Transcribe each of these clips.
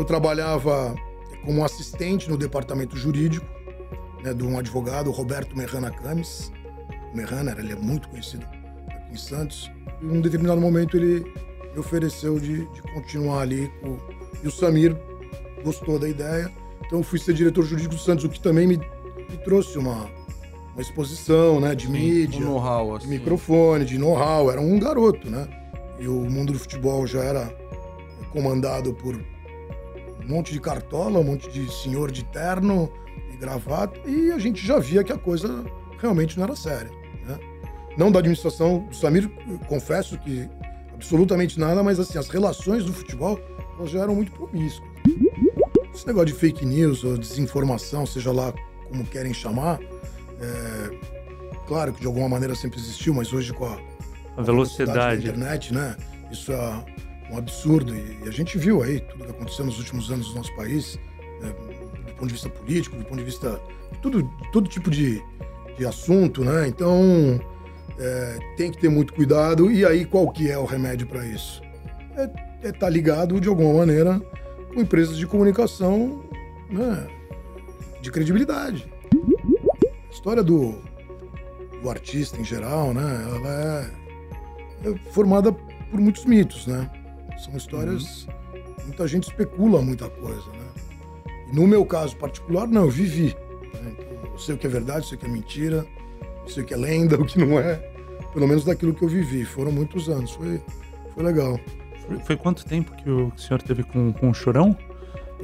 eu trabalhava como assistente no departamento jurídico né, de um advogado, Roberto Merrana Cames. O Merrana, ele é muito conhecido aqui em Santos. E em um determinado momento ele me ofereceu de, de continuar ali. Com... E o Samir gostou da ideia. Então eu fui ser diretor jurídico do Santos, o que também me, me trouxe uma, uma exposição né, de Sim, mídia, um know-how, assim. de microfone, de know-how. Era um garoto, né? E o mundo do futebol já era comandado por um monte de cartola, um monte de senhor de terno e gravata, e a gente já via que a coisa realmente não era séria. Né? Não da administração do Samir, confesso que absolutamente nada, mas assim, as relações do futebol elas já eram muito promíscuas. Esse negócio de fake news ou desinformação, seja lá como querem chamar, é, claro que de alguma maneira sempre existiu, mas hoje com a, a velocidade da internet, né? Isso é um absurdo. E, a gente viu aí tudo que aconteceu nos últimos anos no nosso país, né? do ponto de vista político, do ponto de vista de tudo, todo tipo de, de assunto, né? Então é, tem que ter muito cuidado. E aí qual que é o remédio para isso? É estar é tá ligado de alguma maneira com empresas de comunicação, né? De credibilidade. A história do, do artista em geral, né? Ela é, é formada por muitos mitos, né? São histórias. Uhum. Muita gente especula muita coisa, né? E no meu caso particular, não, eu vivi. Né? Eu sei o que é verdade, sei o que é mentira, sei o que é lenda, o que não é. Pelo menos daquilo que eu vivi. Foram muitos anos. Foi, foi legal. Foi, foi quanto tempo que o senhor teve com, com o Chorão?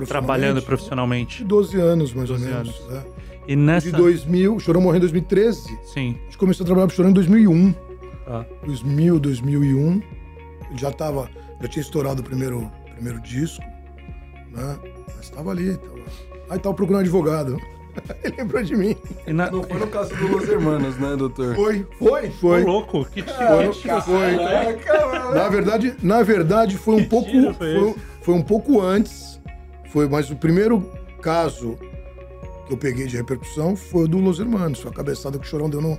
Trabalhando profissionalmente? 12 anos, mais ou menos. Anos. É. E nessa... De 2000, o Chorão morreu em 2013. Sim. A gente começou a trabalhar pro Chorão em 2001. Ah. 2000, 2001. Já tava já tinha estourado o primeiro, primeiro disco, né? Mas estava ali. Tava... Aí tava procurando advogado. Ele lembrou de mim. Na... Não foi no caso do Los Hermanos, né, doutor? Foi, foi, foi. Ô, louco, que tiro. Foi, foi. Na verdade, na verdade foi um que pouco foi, foi, foi, um pouco antes. Foi, mas o primeiro caso que eu peguei de repercussão foi o do Los Hermanos, foi a cabeçada que o Chorão deu no,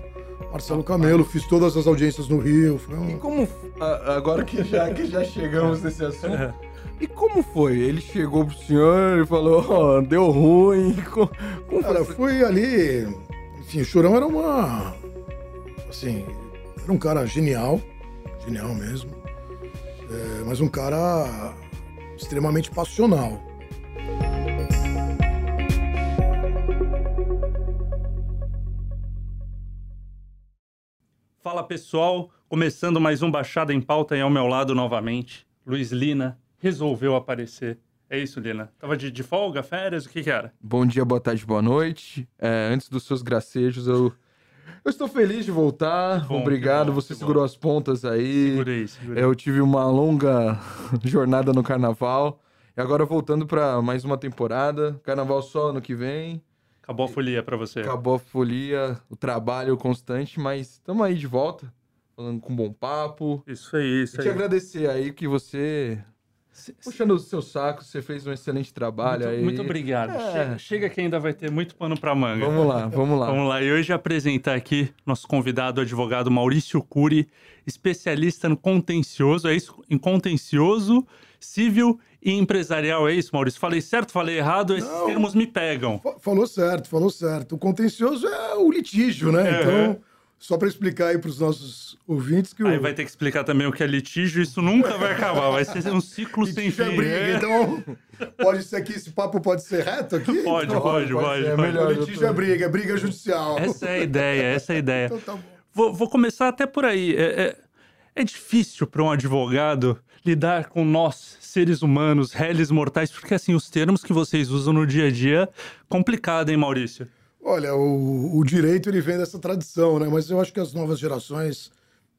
Marcelo Camelo, fiz todas as audiências no Rio. Um... E como. Agora que já, que já chegamos nesse assunto. E como foi? Ele chegou pro senhor e falou: Ó, oh, deu ruim. Como, como Cara, foi ali. Enfim, o Chorão era uma. Assim, era um cara genial. Genial mesmo. É, mas um cara extremamente passional. Fala pessoal, começando mais um Baixada em Pauta e ao meu lado novamente, Luiz Lina resolveu aparecer. É isso, Lina? Tava de, de folga, férias, o que que era? Bom dia, boa tarde, boa noite. É, antes dos seus gracejos, eu, eu estou feliz de voltar. Bom, Obrigado, bom, você segurou bom. as pontas aí. Segurei, segurei. Eu tive uma longa jornada no carnaval. E agora voltando para mais uma temporada. Carnaval só ano que vem. Acabou a folia para você. Acabou a folia, o trabalho constante, mas estamos aí de volta, falando com um bom papo. Isso aí, isso e aí. te agradecer aí que você Puxando o seu saco, você fez um excelente trabalho muito, aí. Muito obrigado. É. Chega, chega, que ainda vai ter muito pano para manga. Vamos lá, vamos lá. vamos lá. E hoje apresentar aqui nosso convidado, o advogado Maurício Cury, especialista no contencioso, é isso? Em contencioso, civil e empresarial, é isso, Maurício? Falei certo, falei errado, esses Não, termos me pegam. Falou certo, falou certo. O contencioso é o litígio, né? É. Então, só para explicar aí para os nossos ouvintes que o... Aí vai ter que explicar também o que é litígio, isso nunca vai acabar, vai ser um ciclo sem fim. É briga, né? então pode ser aqui, esse papo pode ser reto aqui? Pode, então, pode, pode. pode, É melhor, o litígio é briga, é briga judicial. Essa é a ideia, essa é a ideia. Então tá bom. Vou, vou começar até por aí. É, é, é difícil para um advogado lidar com nós, seres humanos, réis mortais, porque assim, os termos que vocês usam no dia a dia, complicado, hein, Maurício? Olha, o, o direito ele vem dessa tradição, né? Mas eu acho que as novas gerações,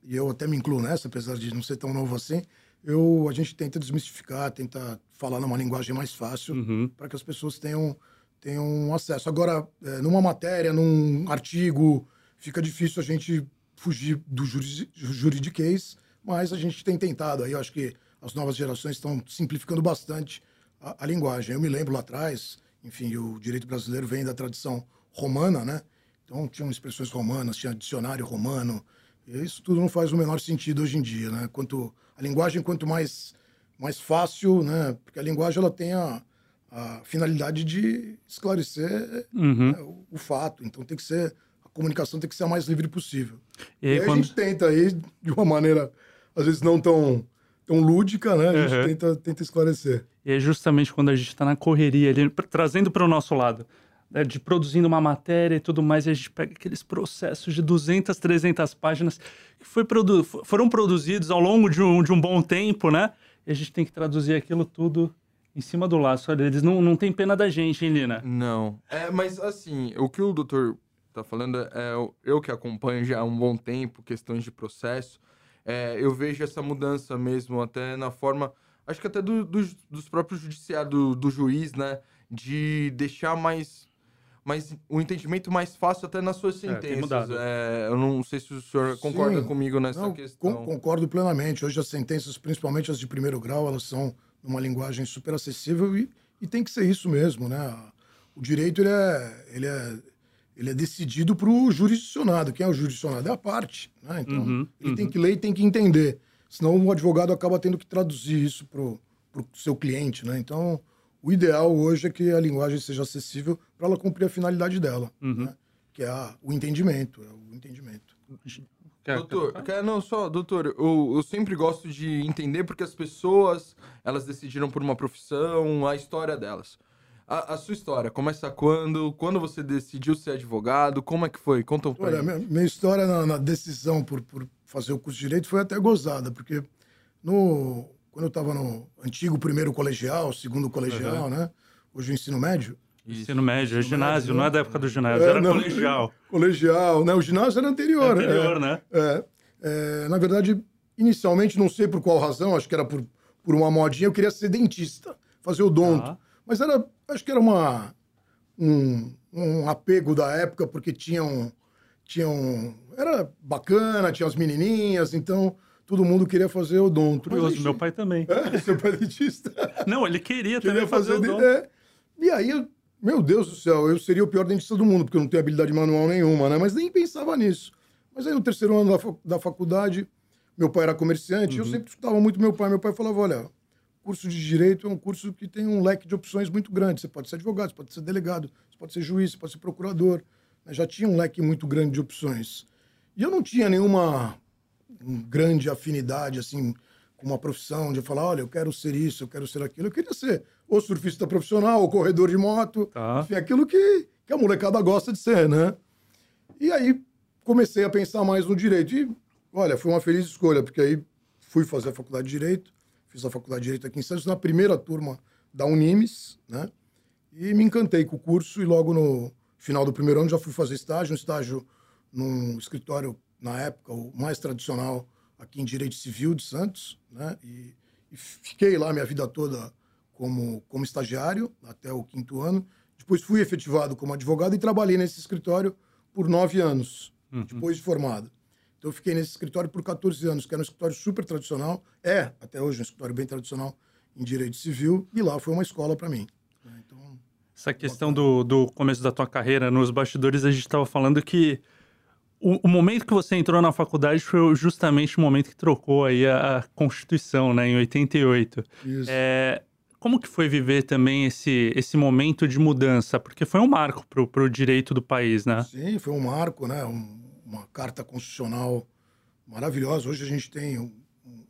e eu até me incluo nessa, apesar de não ser tão novo assim, eu, a gente tenta desmistificar, tenta falar numa linguagem mais fácil uhum. para que as pessoas tenham, tenham acesso. Agora, é, numa matéria, num artigo, fica difícil a gente fugir do juridiquês, mas a gente tem tentado. Aí eu acho que as novas gerações estão simplificando bastante a, a, linguagem. Eu me lembro lá atrás, enfim, o direito brasileiro vem da tradição romana, né? Então tinham expressões romanas, tinha dicionário romano. Isso tudo não faz o menor sentido hoje em dia, né? Quanto a linguagem quanto mais mais fácil, né? Porque a linguagem ela tem a, a finalidade de esclarecer uhum. né, o, o, fato. Então tem que ser a comunicação tem que ser a mais livre possível. E, aí, e aí quando... a gente tenta aí de uma maneira às vezes não tão tão lúdica, né? A gente uhum. tenta, tenta esclarecer. E é justamente quando a gente está na correria ali, trazendo para o nosso lado, né, de produzindo uma matéria e tudo mais, e a gente pega aqueles processos de 200, 300 páginas que foi produ foram produzidos ao longo de um, de um bom tempo, né? E a gente tem que traduzir aquilo tudo em cima do laço. Olha, eles não, não têm pena da gente, hein, Lina? Não. É, mas assim, o que o doutor tá falando é eu que acompanho já há um bom tempo questões de processo é, eu vejo essa mudança mesmo, até na forma, acho que até do, do, dos próprios judiciários, do, do, juiz, né? De deixar mais, mais um entendimento mais fácil até nas suas é, sentenças. É, eu não sei se o senhor concorda Sim, comigo nessa não, questão. concordo plenamente. Hoje as sentenças, principalmente as de primeiro grau, elas são uma linguagem super acessível e, e tem que ser isso mesmo, né? O direito ele é, ele é ele é decidido para o jurisdicionado. Quem é o jurisdicionado? É a parte. Né? Então, uhum, ele uhum. tem que ler e tem que entender. Senão o advogado acaba tendo que traduzir isso para o seu cliente. Né? Então, o ideal hoje é que a linguagem seja acessível para ela cumprir a finalidade dela, uhum. né? que é a, o entendimento. É o entendimento. Doutor, quer, não, só, doutor, eu, eu sempre gosto de entender porque as pessoas, elas decidiram por uma profissão, a história delas. A, a, sua história, começa quando? Quando você decidiu ser advogado? Como é que foi? Conta um pouco. Olha, minha, minha, história na, na decisão por, por, fazer o curso de Direito foi até gozada, porque no, quando eu estava no antigo primeiro colegial, segundo colegial, uhum. né? Hoje o ensino médio. Isso. Ensino médio, é ginásio, não é da época do ginásio, é, era não, colegial. Colegial, né? O ginásio era anterior. Anterior, é, né? É, é, na verdade, inicialmente, não sei por qual razão, acho que era por, por uma modinha, eu queria ser dentista, fazer odonto. Ah. Mas era, acho que era uma, um, um apego da época, porque tinham, tinham. Era bacana, tinha as menininhas, então todo mundo queria fazer odonto. Curioso, gente... meu pai também. É, seu pai é dentista. Não, ele queria, queria também fazer, fazer odonto. É. E aí, meu Deus do céu, eu seria o pior dentista do mundo, porque eu não tenho habilidade manual nenhuma, né? Mas nem pensava nisso. Mas aí no terceiro ano da, da faculdade, meu pai era comerciante, uhum. eu sempre escutava muito meu pai. Meu pai falava, olha, curso de direito é um curso que tem um leque de opções muito grande. Você pode ser advogado, você pode ser delegado, você pode ser juiz, você pode ser procurador. Né? Já tinha um leque muito grande de opções. E eu não tinha nenhuma grande afinidade, assim, com uma profissão, de falar, olha, eu quero ser isso, eu quero ser aquilo. Eu queria ser ou surfista profissional, ou corredor de moto, tá. enfim, aquilo que, que a molecada gosta de ser, né? E aí comecei a pensar mais no direito. E, olha, foi uma feliz escolha, porque aí fui fazer a faculdade de Direito, fiz a faculdade de Direito aqui em Santos, na primeira turma da Unimes, né? E me encantei com o curso e logo no final do primeiro ano já fui fazer estágio, um estágio num escritório, na época, o mais tradicional aqui em Direito Civil de Santos, né? E, e fiquei lá minha vida toda como, como estagiário, até o quinto ano. Depois fui efetivado como advogado e trabalhei nesse escritório por nove anos, uhum. depois de formado. Então eu fiquei nesse escritório por 14 anos, que era um escritório super tradicional, é até hoje um escritório bem tradicional em direito civil, e lá foi uma escola para mim. Então, Essa questão do, do começo da tua carreira, nos bastidores a gente estava falando que o, o, momento que você entrou na faculdade foi justamente o momento que trocou aí a, a Constituição, né, em 88. Isso. É, como que foi viver também esse, esse momento de mudança? Porque foi um marco para o direito do país, né? Sim, foi um marco, né? Um, uma carta constitucional maravilhosa. Hoje a gente tem um,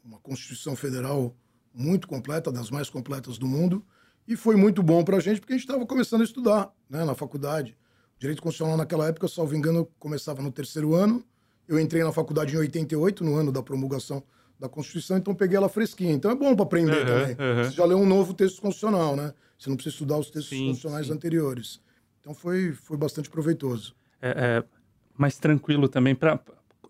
uma Constituição Federal muito completa, das mais completas do mundo, e foi muito bom para a gente porque a gente estava começando a estudar né, na faculdade. O direito constitucional naquela época, salvo engano, começava no terceiro ano. Eu entrei na faculdade em 88, no ano da promulgação da Constituição, então peguei ela fresquinha. Então é bom para aprender uhum, também. Uhum. Você já leu um novo texto constitucional, né? Você não precisa estudar os textos sim, constitucionais sim. anteriores. Então foi, foi bastante proveitoso. É, é, mais tranquilo também para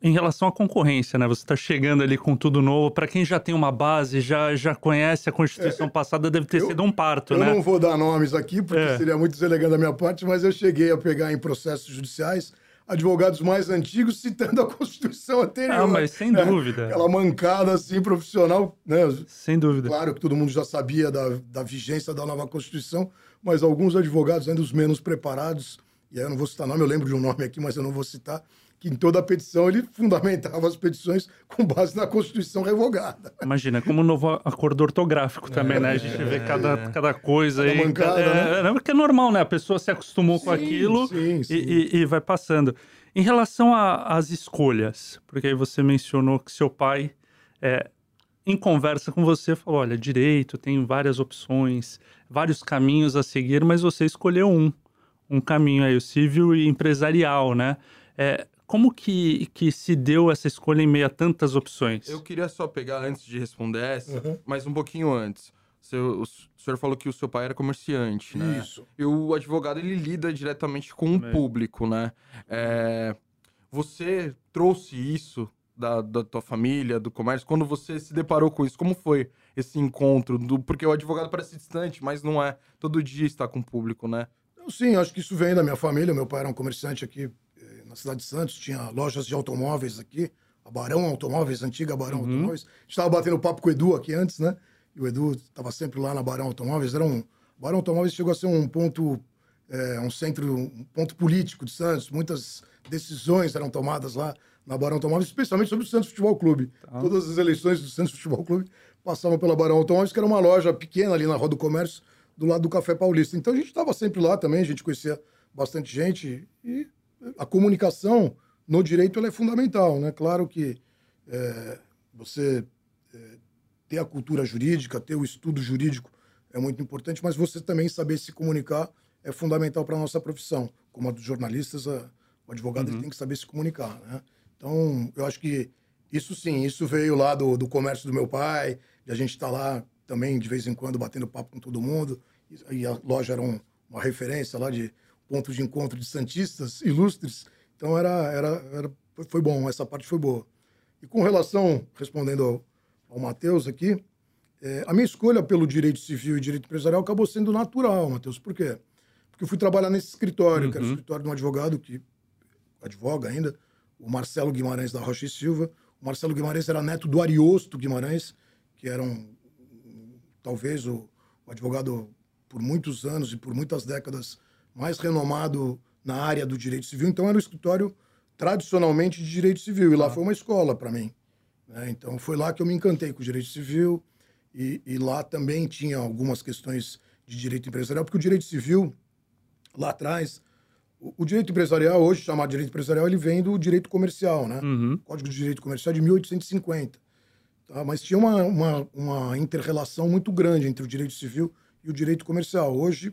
em relação à concorrência, né? Você está chegando ali com tudo novo. Para quem já tem uma base, já, já conhece a Constituição é, passada, deve ter eu, sido um parto, eu né? Eu não vou dar nomes aqui, porque é. seria muito deselegante da minha parte, mas eu cheguei a pegar em processos judiciais advogados mais antigos citando a Constituição anterior. Ah, mas sem né? dúvida. Aquela mancada assim profissional, né? Sem dúvida. Claro que todo mundo já sabia da, da vigência da nova Constituição, mas alguns advogados, ainda os menos preparados, e aí eu não vou citar nome, eu lembro de um nome aqui, mas eu não vou citar, que em toda a petição ele fundamentava as petições com base na Constituição revogada. Imagina, como um novo acordo ortográfico também, é, né? A gente vê cada, cada coisa cada aí. Mancada, é, né? Porque é normal, né? A pessoa se acostumou sim, com aquilo sim, sim. E, e, e, vai passando. Em relação às escolhas, porque aí você mencionou que seu pai, é, em conversa com você, falou: olha, direito, tem várias opções, vários caminhos a seguir, mas você escolheu um. Um caminho aí, o civil e empresarial, né? É, como que, que se deu essa escolha em meio a tantas opções? Eu queria só pegar, antes de responder essa, uhum. mas um pouquinho antes. Seu, o senhor falou que o seu pai era comerciante, né? Isso. E o advogado, ele lida diretamente com o público, né? É, você trouxe isso da, da tua família, do comércio, quando você se deparou com isso? Como foi esse encontro? Do, porque o advogado parece distante, mas não é. Todo dia está com o público, né? Sim, acho que isso vem da minha família. Meu pai era um comerciante aqui na cidade de Santos, tinha lojas de automóveis aqui, a Barão Automóveis, antiga Barão uhum. Automóveis. A gente estava batendo papo com o Edu aqui antes, né? E o Edu estava sempre lá na Barão Automóveis. Era um, Barão Automóveis chegou a ser um ponto, é, um centro, um ponto político de Santos. Muitas decisões eram tomadas lá na Barão Automóveis, especialmente sobre o Santos Futebol Clube. Tá. Todas as eleições do Santos Futebol Clube passavam pela Barão Automóveis, que era uma loja pequena ali na Rua do Comércio, do lado do Café Paulista. Então a gente estava sempre lá também, a gente conhecia bastante gente e a comunicação no direito é fundamental, né? Claro que é, você é, ter a cultura jurídica, ter o estudo jurídico é muito importante, mas você também saber se comunicar é fundamental para a nossa profissão. Como a dos jornalistas, a, o advogado uhum. tem que saber se comunicar, né? Então, eu acho que isso sim, isso veio lá do, do comércio do meu pai, de a gente estar tá lá também de vez em quando batendo papo com todo mundo, e a loja era um, uma referência lá de pontos de encontro de santistas ilustres. Então era, era, era, foi bom, essa parte foi boa. E com relação, respondendo ao, ao Matheus aqui, é, a minha escolha pelo direito civil e direito empresarial acabou sendo natural, Matheus. Por quê? Porque eu fui trabalhar nesse escritório, uhum. que era o escritório de um advogado que advoga ainda, o Marcelo Guimarães da Rocha e Silva. O Marcelo Guimarães era neto do Ariosto Guimarães, que era um, talvez o, o advogado por muitos anos e por muitas décadas mais renomado na área do direito civil. Então, era um escritório tradicionalmente de direito civil. E lá ah. foi uma escola para mim. Né? Então, foi lá que eu me encantei com o direito civil. E, e, lá também tinha algumas questões de direito empresarial, porque o direito civil, lá atrás, o, o direito empresarial, hoje chamado direito empresarial, ele vem do direito comercial, né? Uhum. Código de Direito Comercial de 1850. Tá? Mas tinha uma, uma, uma inter-relação muito grande entre o direito civil e o direito comercial. Hoje,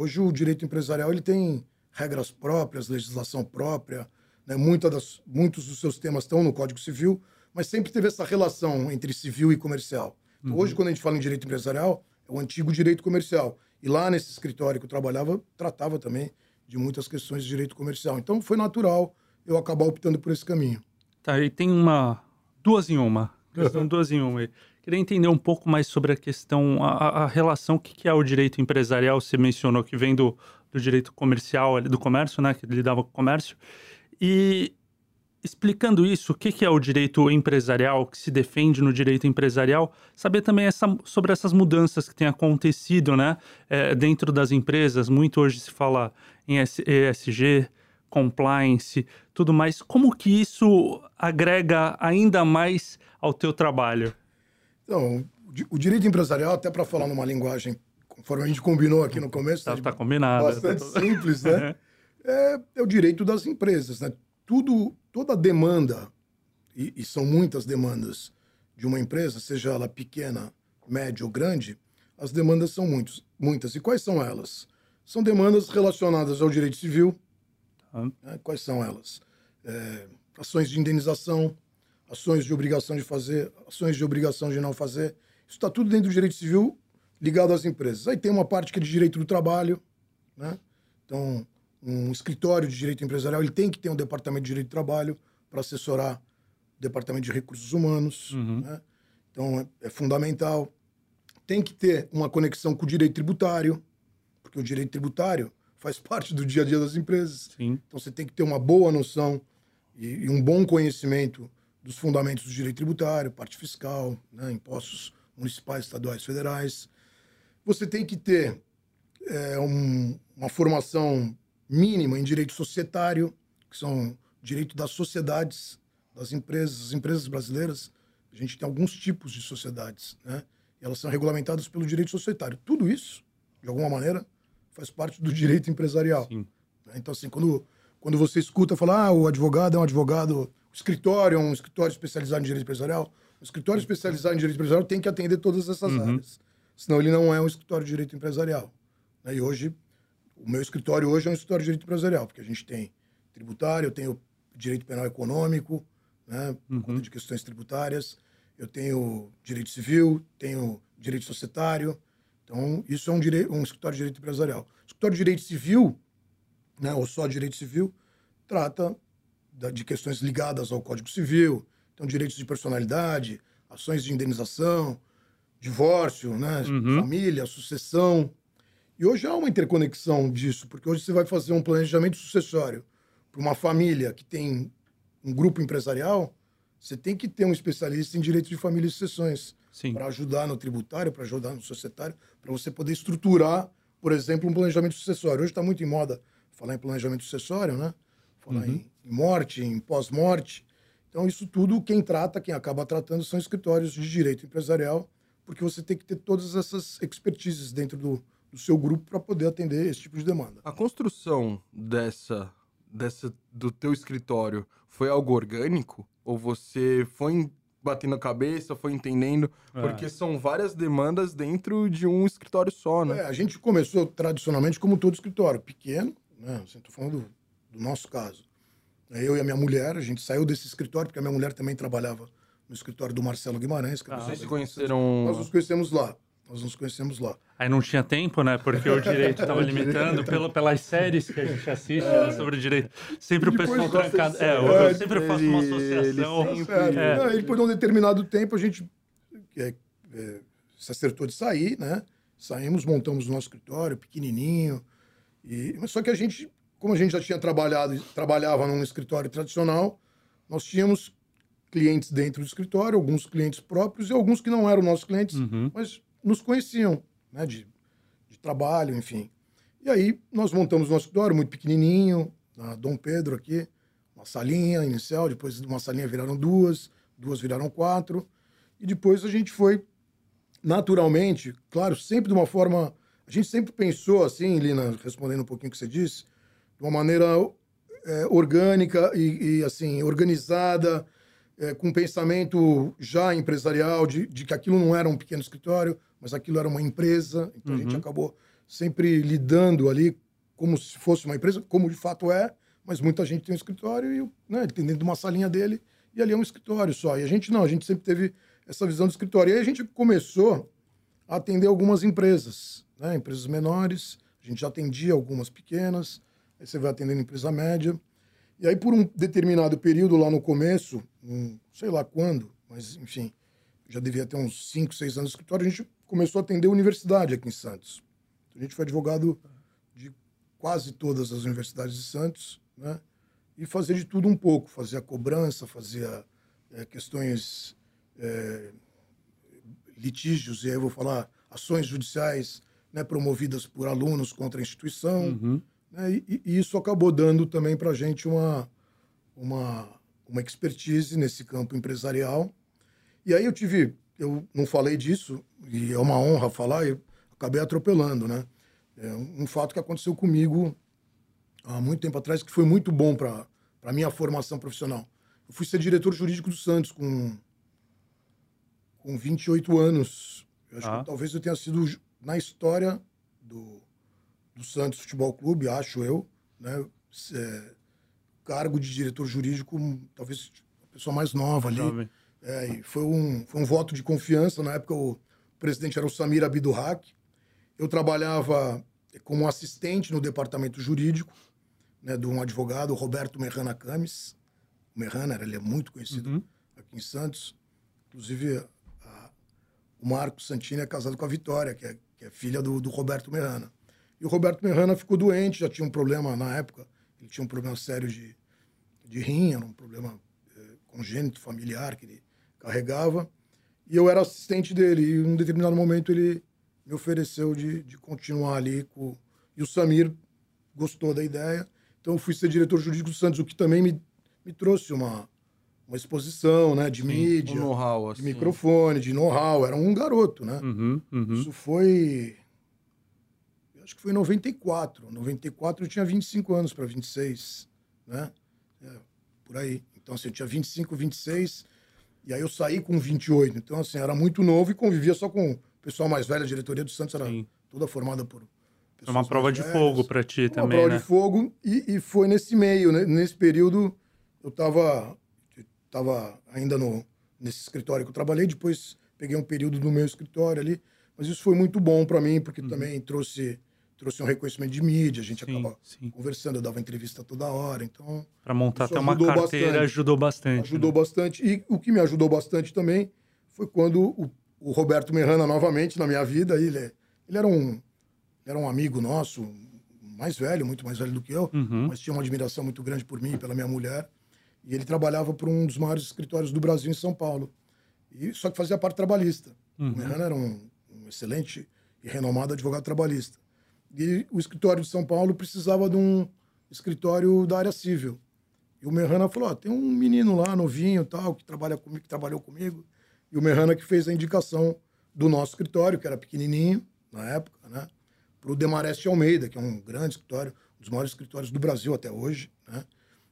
Hoje o direito empresarial ele tem regras próprias, legislação própria, né? Das, muitos dos seus temas estão no Código Civil, mas sempre teve essa relação entre civil e comercial. Então, uhum. Hoje, quando a gente fala em direito empresarial, é o antigo direito comercial. E lá nesse escritório que eu trabalhava, tratava também de muitas questões de direito comercial. Então foi natural eu acabar optando por esse caminho. Tá, e tem uma. duas em uma. Questão duas em uma. Queria entender um pouco mais sobre a questão, a, a relação, o que, que é o direito empresarial, você mencionou que vem do, do direito comercial, do comércio, né, que lidava com o comércio. E explicando isso, o que, que é o direito empresarial, que se defende no direito empresarial, saber também essa, sobre essas mudanças que têm acontecido né, é, dentro das empresas. Muito hoje se fala em ESG, compliance, tudo mais. Como que isso agrega ainda mais ao teu trabalho? Então, o direito empresarial, até para falar numa linguagem, conforme a gente combinou aqui no começo, tá, tá combinado. Bastante simples, né? é, é, o direito das empresas, né? Tudo, toda demanda, e, e são muitas demandas de uma empresa, seja ela pequena, média ou grande, as demandas são muitos, muitas. E quais são elas? São demandas relacionadas ao direito civil. Né? Quais são elas? É, ações de indenização, ações de obrigação de fazer, ações de obrigação de não fazer. Isso está tudo dentro do direito civil ligado às empresas. Aí tem uma parte que é de direito do trabalho, né? Então, um escritório de direito empresarial ele tem que ter um departamento de direito do trabalho para assessorar o departamento de recursos humanos, uhum. né? Então, é, é fundamental. Tem que ter uma conexão com o direito tributário, porque o direito tributário faz parte do dia a dia das empresas. Sim. Então, você tem que ter uma boa noção e, e um bom conhecimento dos fundamentos do direito tributário, parte fiscal, né, impostos municipais, estaduais, federais. Você tem que ter é, um, uma formação mínima em direito societário, que são direito das sociedades, das empresas, as empresas brasileiras. A gente tem alguns tipos de sociedades, né? E elas são regulamentadas pelo direito societário. Tudo isso, de alguma maneira, faz parte do direito empresarial. Sim. Então, assim, quando, quando você escuta falar, ah, o advogado é um advogado, escritório um escritório especializado em direito empresarial, o escritório especializado em direito empresarial tem que atender todas essas uhum. áreas. Senão ele não é um escritório de direito empresarial. Né? E hoje, o meu escritório hoje é um escritório de direito empresarial, porque a gente tem tributário, eu tenho direito penal econômico, né, por uhum. conta de questões tributárias, eu tenho direito civil, tenho direito societário. Então, isso é um, direito, um escritório de direito empresarial. O escritório de direito civil, né, ou só direito civil, trata de questões ligadas ao Código Civil, então direitos de personalidade, ações de indenização, divórcio, né, uhum. família, sucessão. E hoje há uma interconexão disso, porque hoje você vai fazer um planejamento sucessório para uma família que tem um grupo empresarial, você tem que ter um especialista em direito de família e sucessões para ajudar no tributário, para ajudar no societário, para você poder estruturar, por exemplo, um planejamento sucessório. Hoje está muito em moda falar em planejamento sucessório, né? Falar uhum. em, em morte, em pós-morte. Então, isso tudo, quem trata, quem acaba tratando, são escritórios de direito empresarial, porque você tem que ter todas essas expertises dentro do, do seu grupo para poder atender esse tipo de demanda. A construção dessa, dessa do teu escritório foi algo orgânico? Ou você foi batendo a cabeça, foi entendendo? É. Porque são várias demandas dentro de um escritório só, né? É, a gente começou tradicionalmente como todo escritório, pequeno, né? Estou falando do, nosso caso. Eu e a minha mulher, a gente saiu desse escritório, porque a minha mulher também trabalhava no escritório do Marcelo Guimarães. Que ah, vocês se conheceram... Nós nos conhecemos lá. Nós nos conhecemos lá. Aí não tinha tempo, né? Porque o direito estava limitando pelo, pelas séries que a gente assiste é. né, sobre direito. Sempre o pessoal trancado. É, eu, eu sempre faço uma associação. É. É. E depois de um determinado tempo, a gente é, é, se acertou de sair, né? Saímos, montamos o nosso escritório, pequenininho. E, mas só que a gente, como a gente já tinha trabalhado, trabalhava num escritório tradicional, nós tínhamos clientes dentro do escritório, alguns clientes próprios e alguns que não eram nossos clientes, uhum. mas nos conheciam, né, de, de trabalho, enfim. E aí nós montamos nosso escritório muito pequenininho, na Dom Pedro aqui, uma salinha inicial, depois de uma salinha viraram duas, duas viraram quatro, e depois a gente foi naturalmente, claro, sempre de uma forma, a gente sempre pensou assim, Lina, respondendo um pouquinho o que você disse, de uma maneira é, orgânica e, e, assim organizada, é, com pensamento já empresarial de, de que aquilo não era um pequeno escritório, mas aquilo era uma empresa, então uhum. a gente uhum. acabou sempre lidando ali como se fosse uma empresa, como de fato é, mas muita gente tem um escritório e né, ele tem dentro de uma salinha dele e ali é um escritório só. E a gente não, a gente sempre teve essa visão do escritório. E aí a gente começou a atender algumas empresas, né, empresas menores, a gente já atendia algumas pequenas, aí você vai atendendo empresa média. E aí, por um determinado período lá no começo, um, sei lá quando, mas enfim, já devia ter uns 5, 6 anos no escritório, a gente começou a atender universidade aqui em Santos. Então, a gente foi advogado de quase todas as universidades de Santos, né? E fazia de tudo um pouco, fazia cobrança, fazia é, questões, é, litígios, e aí eu vou falar ações judiciais né, promovidas por alunos contra a instituição. Uhum. Né, e, e, isso acabou dando também para a gente uma, uma, uma expertise nesse campo empresarial. E aí eu tive eu não falei disso, e é uma honra falar, e acabei atropelando, né? É um fato que aconteceu comigo há muito tempo atrás, que foi muito bom para a minha formação profissional. Eu fui ser diretor jurídico do Santos com, com 28 anos. Eu acho ah. que talvez eu tenha sido, na história do, do Santos Futebol Clube, acho eu, né? É, cargo de diretor jurídico, talvez a pessoa mais nova ali. Jovem. É, e foi um, foi um voto de confiança. Na época, o presidente era o Samir Abdurrak. Eu trabalhava como assistente no departamento jurídico né, de um advogado, Roberto Merrana Cames. O Merrana, ele é muito conhecido uhum. aqui em Santos. Inclusive, a, o Marco Santini é casado com a Vitória, que é, que é filha do, do Roberto Merrana. E o Roberto Merrana ficou doente, já tinha um problema na época. Ele tinha um problema sério de, de rim, era um problema é, congênito, familiar, que ele carregava. E eu era assistente dele. E em um determinado momento ele me ofereceu de, de continuar ali com. E o Samir gostou da ideia. Então eu fui ser diretor jurídico do Santos, o que também me, me trouxe uma, uma exposição, né, de Sim, mídia, um assim. de microfone, de know-how. Era um garoto, né? Uhum, uhum. Isso foi acho que foi em 94. 94 eu tinha 25 anos para 26, né? É, por aí. Então, assim, eu tinha 25, 26, e aí eu saí com 28. Então, assim, era muito novo e convivia só com o pessoal mais velho. A diretoria do Santos era Sim. toda formada por. Foi uma prova de velhas. fogo para ti uma também. Uma prova né? de fogo, e, e foi nesse meio, né? nesse período, eu estava tava ainda no, nesse escritório que eu trabalhei, depois peguei um período no meu escritório ali, mas isso foi muito bom para mim, porque uhum. também trouxe trouxe um reconhecimento de mídia, a gente sim, acaba sim. conversando, eu dava entrevista toda hora, então... Para montar até uma carteira bastante, ajudou bastante. Ajudou né? bastante, e o que me ajudou bastante também foi quando o, o Roberto Merrana, novamente, na minha vida, ele, ele era, um, era um amigo nosso, mais velho, muito mais velho do que eu, uhum. mas tinha uma admiração muito grande por mim e pela minha mulher, e ele trabalhava para um dos maiores escritórios do Brasil, em São Paulo, e só que fazia parte trabalhista. Uhum. O Merrana era um, um excelente e renomado advogado trabalhista. E o escritório de São Paulo precisava de um escritório da área civil. E o Merrana falou: oh, tem um menino lá, novinho tal, que, trabalha comigo, que trabalhou comigo. E o Merrana que fez a indicação do nosso escritório, que era pequenininho na época, né? Para o Demareste Almeida, que é um grande escritório, um dos maiores escritórios do Brasil até hoje, né?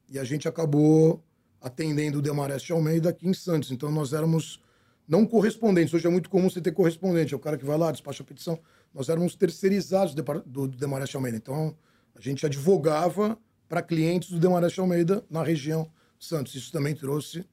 E a gente acabou atendendo o Demareste Almeida aqui em Santos. Então nós éramos não correspondentes. Hoje é muito comum você ter correspondente, é o cara que vai lá, despacha a petição nós éramos terceirizados do, do, do Demarest Almeida. Então, a gente advogava para clientes do Demarest Almeida na região de Santos. Isso também trouxe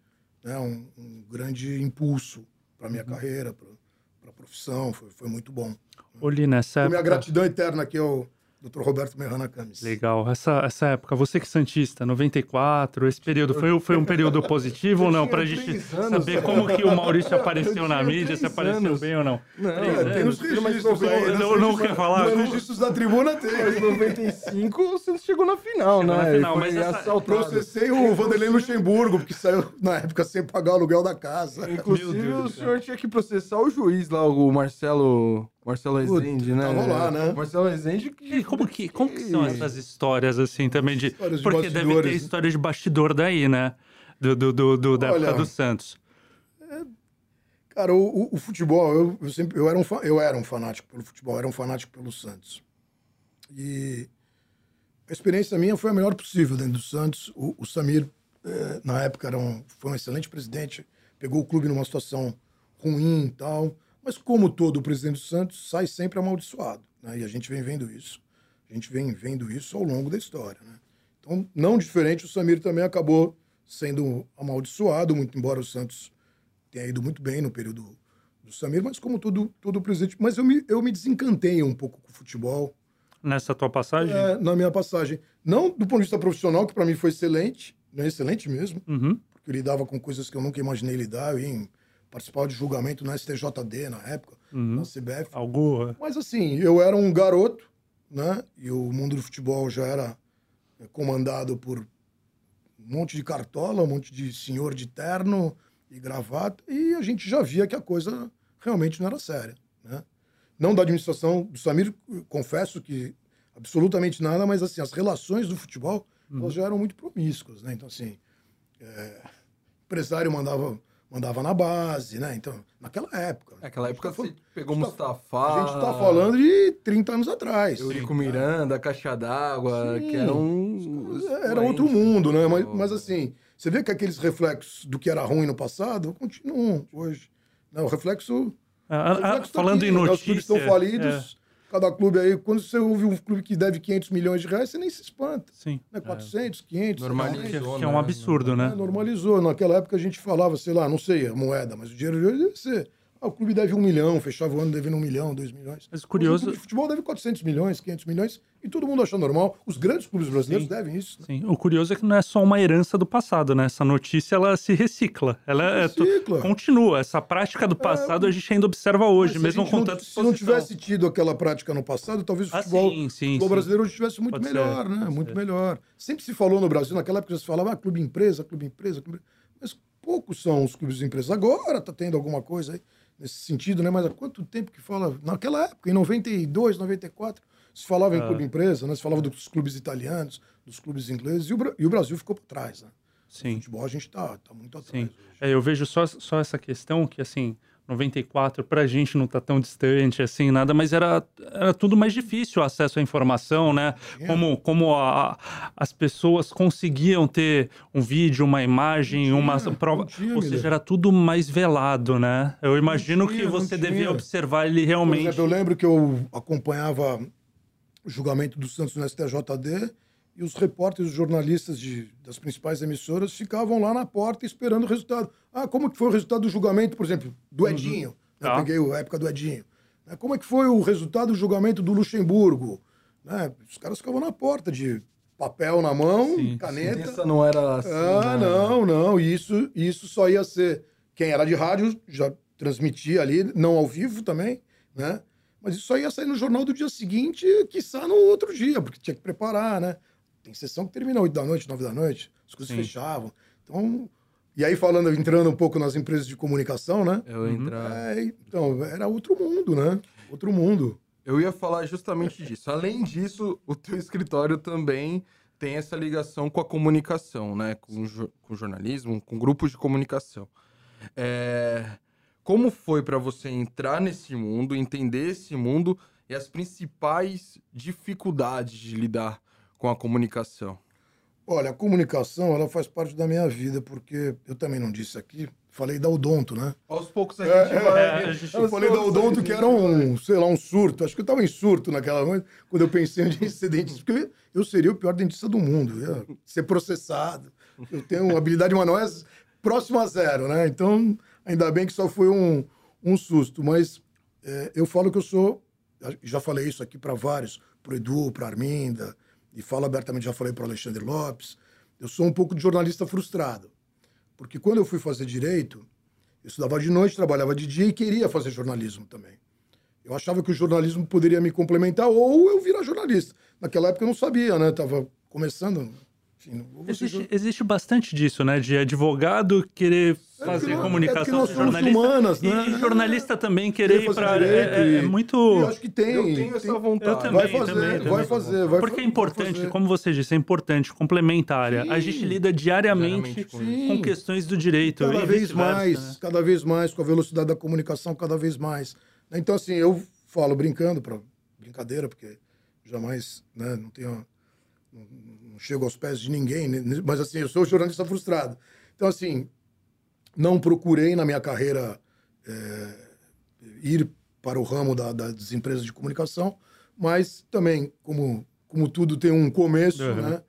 né, um, um, grande impulso para a minha uhum. carreira, para a profissão. Foi, foi muito bom. Oli, nessa época... Minha gratidão eterna aqui ao Dr. Roberto Merrana Camis. Legal. Essa, essa época, você que é Santista, 94, esse período, foi, foi um período positivo ou não? Para a gente saber como que o Maurício apareceu na mídia, se apareceu anos. bem ou não. Não, tem os registros aí. Não, não quer falar? Os registros da tribuna tem. Mas 95 o Santos chegou na final, chegou né? Na final, mas essa... Processei o Vanderlei Luxemburgo, porque saiu na época sem pagar o aluguel da casa. Inclusive, o senhor tinha que processar o juiz lá, o Marcelo... Marcelo Rezende, né? Tava lá, né? Marcelo Rezende. Que... Como, que, como que são essas histórias, assim, também de. de Porque deve ter história de bastidor daí, né? Do, do, do, do da Olha, época do Santos. É... Cara, o, o, o futebol, eu, eu, sempre. Eu era, um, eu era um fanático pelo futebol, era um fanático pelo Santos. E a experiência minha foi a melhor possível dentro do Santos. O, o Samir, é, na época, era um, foi um excelente presidente, pegou o clube numa situação ruim e tal mas, como todo o presidente do Santos, sai sempre amaldiçoado. Né? E a gente vem vendo isso. A gente vem vendo isso ao longo da história. Né? Então, não diferente, o Samir também acabou sendo amaldiçoado, muito embora o Santos tenha ido muito bem no período do Samir, mas como todo, todo presidente. Mas eu me, eu me desencantei um pouco com o futebol. Nessa tua passagem? É, na minha passagem. Não do ponto de vista profissional, que para mim foi excelente, né? excelente mesmo, uhum. porque eu lidava com coisas que eu nunca imaginei lidar. Eu ia em participava de julgamento na STJD na época, uhum. na CBF. Algo. Mas assim, eu era um garoto, né? E o mundo do futebol já era é, comandado por um monte de cartola, um monte de senhor de terno e gravata, e a gente já via que a coisa realmente não era séria, né? Não da administração do Samir, confesso que absolutamente nada, mas assim, as relações do futebol, uhum. elas já eram muito promíscuas, né? Então assim, é, empresário mandava mandava na base, né? Então, naquela época. Naquela época tá você pegou tá, Mustafa. A gente tá falando de 30 anos atrás. Eurico Miranda, Caixa d'Água, que era um. Era outro mundo, né? Mas, mas assim, você vê que aqueles reflexos do que era ruim no passado continuam hoje. Não, o reflexo. Ah, o reflexo tá falando aqui, em. Né? Os clubes estão falidos. É cada clube aí, quando você ouve um clube que deve 500 milhões de reais, você nem se espanta. Sim. Né? 400, é. 500. Normalizou. Que é um absurdo, né? É, normalizou. Naquela época a gente falava, sei lá, não sei a moeda, mas o dinheiro de hoje deve ser ah, o clube deve um milhão, fechava o ano devendo um milhão, dois milhões. Mas curioso. O futebol deve 400 milhões, 500 milhões, e todo mundo acha normal. Os grandes clubes brasileiros Sim. devem isso. Né? Sim, o curioso é que não é só uma herança do passado, né? Essa notícia ela se recicla. Ela se recicla. É, continua. Essa prática do é. passado é... a gente ainda observa hoje, Mas mesmo com tanto Se não tivesse tido aquela prática no passado, talvez o futebol, ah, sim, sim, futebol brasileiro hoje estivesse muito Pode melhor, ser. né? Muito ser. melhor. Sempre se falou no Brasil, naquela época se falava ah, clube empresa, clube empresa, clube... mas poucos são os clubes empresas. Agora está tendo alguma coisa aí nesse sentido, né? Mas há quanto tempo que fala? Naquela época, em 92, 94, se falava em ah. clube empresa, né? Se falava dos clubes italianos, dos clubes ingleses, e o, e o Brasil ficou para trás, né? Sim. No futebol a gente tá, tá muito atrás. Sim. É, eu vejo só, só essa questão que, assim, 94 pra gente não tá tão distante assim, nada, mas era, era tudo mais difícil o acesso à informação, né? Como, como a, as pessoas conseguiam ter um vídeo, uma imagem, tinha, uma prova. Tinha, Ou seja, era tudo mais velado, né? Eu imagino tinha, que você devia observar ele realmente. Exemplo, eu lembro que eu acompanhava o julgamento do Santos no STJD e os repórteres, os jornalistas de, das principais emissoras ficavam lá na porta esperando o resultado. Ah, como que foi o resultado do julgamento, por exemplo, do uhum. Edinho? Uhum. Ah. peguei a época do Edinho. Né? Como é que foi o resultado do julgamento do Luxemburgo? Né? Os caras ficavam na porta de papel na mão, sim, caneta. Sim. não era assim. Ah, né? não, não. Isso, isso só ia ser. Quem era de rádio já transmitia ali, não ao vivo também, né? Mas isso só ia sair no jornal do dia seguinte, quiçá no outro dia, porque tinha que preparar, né? Tem sessão que termina 8 da noite, 9 da noite, as coisas Sim. fechavam. Então, e aí falando, entrando um pouco nas empresas de comunicação, né? Eu entrar. É, então, era outro mundo, né? Outro mundo. Eu ia falar justamente disso. Além disso, o teu escritório também tem essa ligação com a comunicação, né? Com, com jornalismo, com grupos de comunicação. É... Como foi para você entrar nesse mundo, entender esse mundo e as principais dificuldades de lidar com a comunicação? Olha, a comunicação ela faz parte da minha vida, porque eu também não disse aqui, falei da Odonto, né? Aos poucos a é, gente é, vai. É, a gente eu falei da Odonto que era um, sei lá, um surto. Acho que eu estava em surto naquela noite, quando eu pensei em ser dentista, porque eu seria o pior dentista do mundo. Ia ser processado. Eu tenho uma habilidade manual próxima a zero, né? Então, ainda bem que só foi um, um susto. Mas é, eu falo que eu sou, já falei isso aqui para vários, para o Edu, para a Arminda, e falo abertamente, já falei para o Alexandre Lopes, eu sou um pouco de jornalista frustrado. Porque quando eu fui fazer direito, eu estudava de noite, trabalhava de dia e queria fazer jornalismo também. Eu achava que o jornalismo poderia me complementar ou eu virar jornalista. Naquela época eu não sabia, né? Tava começando existe, existe, bastante disso, né? De advogado querer é fazer comunicação é jornalista. Humanas, né? E jornalista também querer ir para. É, é, muito. Eu acho que tem. Eu tenho tem, essa vontade. Eu também, vai fazer, também, também. vai fazer. Vai Porque é importante, como você disse, é importante, complementar. A gente lida diariamente, diariamente com, com questões do direito. Cada vez mais, né? cada vez mais, com a velocidade da comunicação, cada vez mais. Então, assim, eu falo brincando, para brincadeira, porque jamais, né, não tenho não chego aos pés de ninguém, né? mas assim, eu sou jornalista frustrado. Então, assim, não procurei na minha carreira é, ir para o ramo da, das empresas de comunicação, mas também, como, como tudo tem um começo, uhum. né?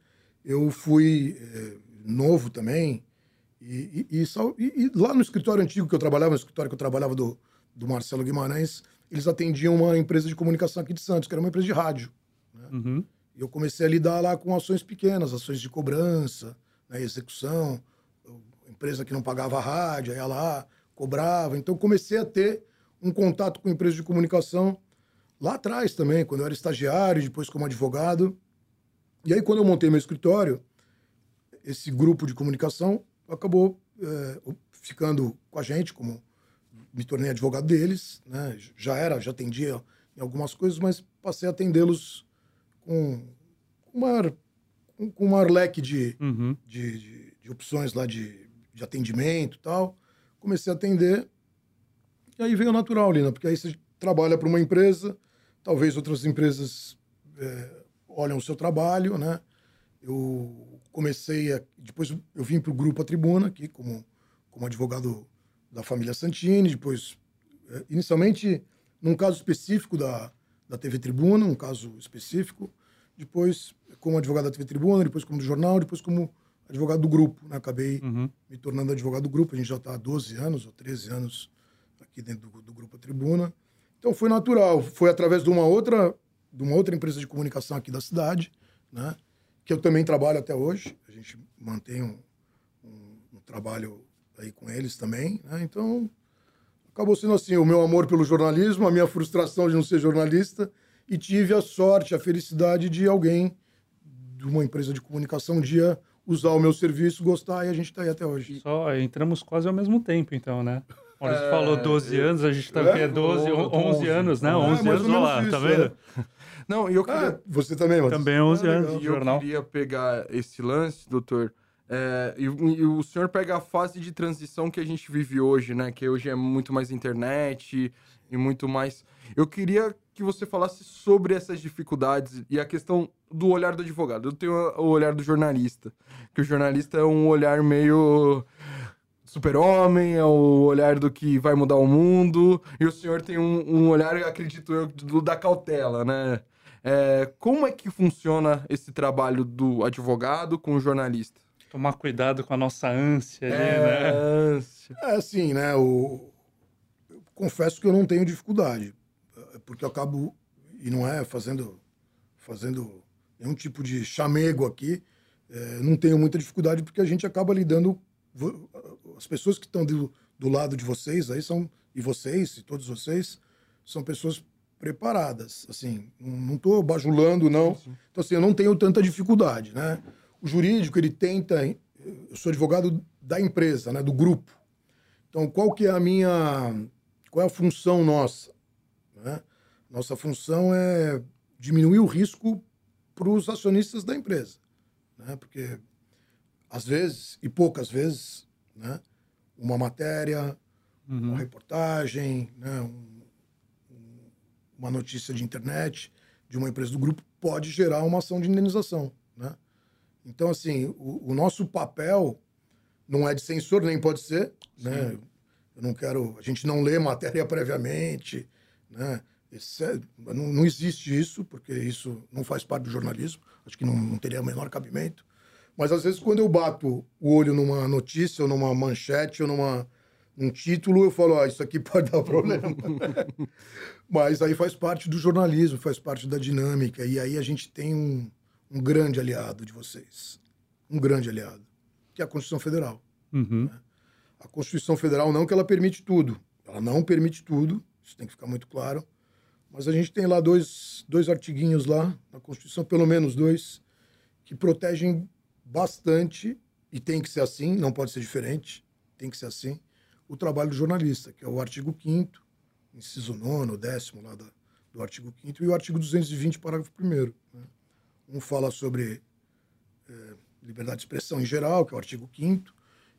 Eu fui é, novo também, e, e, e, e, lá no escritório antigo que eu trabalhava, no escritório que eu trabalhava do, do Marcelo Guimarães, eles atendiam uma empresa de comunicação aqui de Santos, que era uma empresa de rádio. Né? Uhum. Eu comecei a lidar lá com ações pequenas, ações de cobrança, né, execução, empresa que não pagava rádio, ia lá, cobrava. Então comecei a ter um contato com empresas de comunicação lá atrás também, quando eu era estagiário, depois como advogado. E aí quando eu montei meu escritório, esse grupo de comunicação acabou é, ficando com a gente, como me tornei advogado deles, né? Já era, já atendia em algumas coisas, mas passei a atendê-los com, com, maior, com, com maior leque de, uhum. de, de, de, opções lá de, de atendimento e tal. Comecei a atender. E aí veio natural, Lina, porque aí você trabalha para uma empresa, talvez outras empresas é, olham o seu trabalho, né? Eu comecei a. Depois eu vim para o Grupo A Tribuna, aqui como, como advogado da família Santini, depois, é, inicialmente, num caso específico da, da TV Tribuna, um caso específico, depois como advogado da TV Tribuna, depois como do jornal, depois como advogado do grupo. Né? Acabei uhum. me tornando advogado do grupo, a gente já está há 12 anos ou 13 anos aqui dentro do, do grupo Tribuna. Então foi natural, foi através de uma outra de uma outra empresa de comunicação aqui da cidade, né? que eu também trabalho até hoje. A gente mantém um, um, um trabalho aí com eles também. Né? Então, acabou sendo assim, o meu amor pelo jornalismo, a minha frustração de não ser jornalista, e tive a sorte, a felicidade de alguém de uma empresa de comunicação um dia usar o meu serviço, gostar, e a gente está aí até hoje. Só entramos quase ao mesmo tempo, então, né? Quando você é, falou 12 eu... anos, a gente tá é, é 12, 11, 11 anos, né? 11 é, anos, olha lá, isso, tá vendo? É. Não, e eu queria... Ah, você também, Também 11 anos, E eu queria pegar esse lance, doutor, É, e, e, o senhor pega a fase de transição que a gente vive hoje, né? Que hoje é muito mais internet e muito mais. Eu queria que você falasse sobre essas dificuldades e a questão do olhar do advogado. Eu tenho o olhar do jornalista, que o jornalista é um olhar meio super-homem, é o olhar do que vai mudar o mundo, e o senhor tem um, um olhar, acredito eu, do, da cautela, né? É, como é que funciona esse trabalho do advogado com o jornalista? Tomar cuidado com a nossa ânsia ali, é, né? Ânsia. É assim, né? O... Eu confesso que eu não tenho dificuldade, porque eu acabo, e não é fazendo, fazendo nenhum tipo de chamego aqui, é, não tenho muita dificuldade porque a gente acaba lidando as pessoas que estão do, do lado de vocês aí são e vocês e todos vocês são pessoas preparadas assim não estou bajulando não então assim eu não tenho tanta dificuldade né o jurídico ele tenta eu sou advogado da empresa né do grupo então qual que é a minha qual é a função nossa né? nossa função é diminuir o risco para os acionistas da empresa né porque às vezes e poucas vezes né? Uma matéria, uhum. uma reportagem, né? Um, uma notícia de internet de uma empresa do grupo pode gerar uma ação de indenização, né? Então, assim, o, o nosso papel não é de censor, nem pode ser, né? Eu não quero... A gente não lê matéria previamente, né? É, não, não, existe isso, porque isso não faz parte do jornalismo. Acho que não, não teria o menor cabimento. Mas às vezes, quando eu bato o olho numa notícia, ou numa manchete, ou numa, num título, eu falo, ah, isso aqui pode dar problema. Mas aí faz parte do jornalismo, faz parte da dinâmica. E aí a gente tem um, um grande aliado de vocês. Um grande aliado, que é a Constituição Federal. Uhum. Né? A Constituição Federal não que ela permite tudo. Ela não permite tudo, isso tem que ficar muito claro. Mas a gente tem lá dois, dois artiguinhos lá, na Constituição, pelo menos dois, que protegem bastante, e tem que ser assim, não pode ser diferente, tem que ser assim, o trabalho do jornalista, que é o artigo 5 inciso 9, décimo lá da, do artigo 5 e o artigo 220, parágrafo 1 né? Um fala sobre é, liberdade de expressão em geral, que é o artigo 5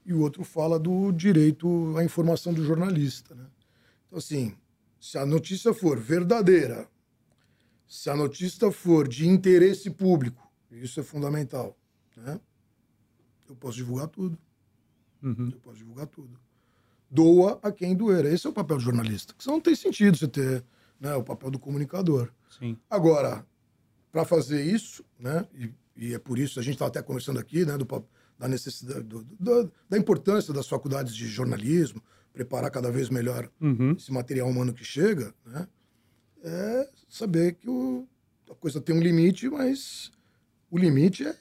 e o outro fala do direito à informação do jornalista. Né? Então, assim, se a notícia for verdadeira, se a notícia for de interesse público, isso é fundamental, né? Eu posso divulgar tudo. Uhum. Eu posso divulgar tudo. Doa a quem doer. Esse é o papel do jornalista. Senão não tem sentido você ter né, o papel do comunicador. Sim. Agora, para fazer isso, né, e, e, é por isso a gente está até conversando aqui né, do, da necessidade, do, do, da importância das faculdades de jornalismo, preparar cada vez melhor uhum. esse material humano que chega, né, é saber que o, a coisa tem um limite, mas o limite é,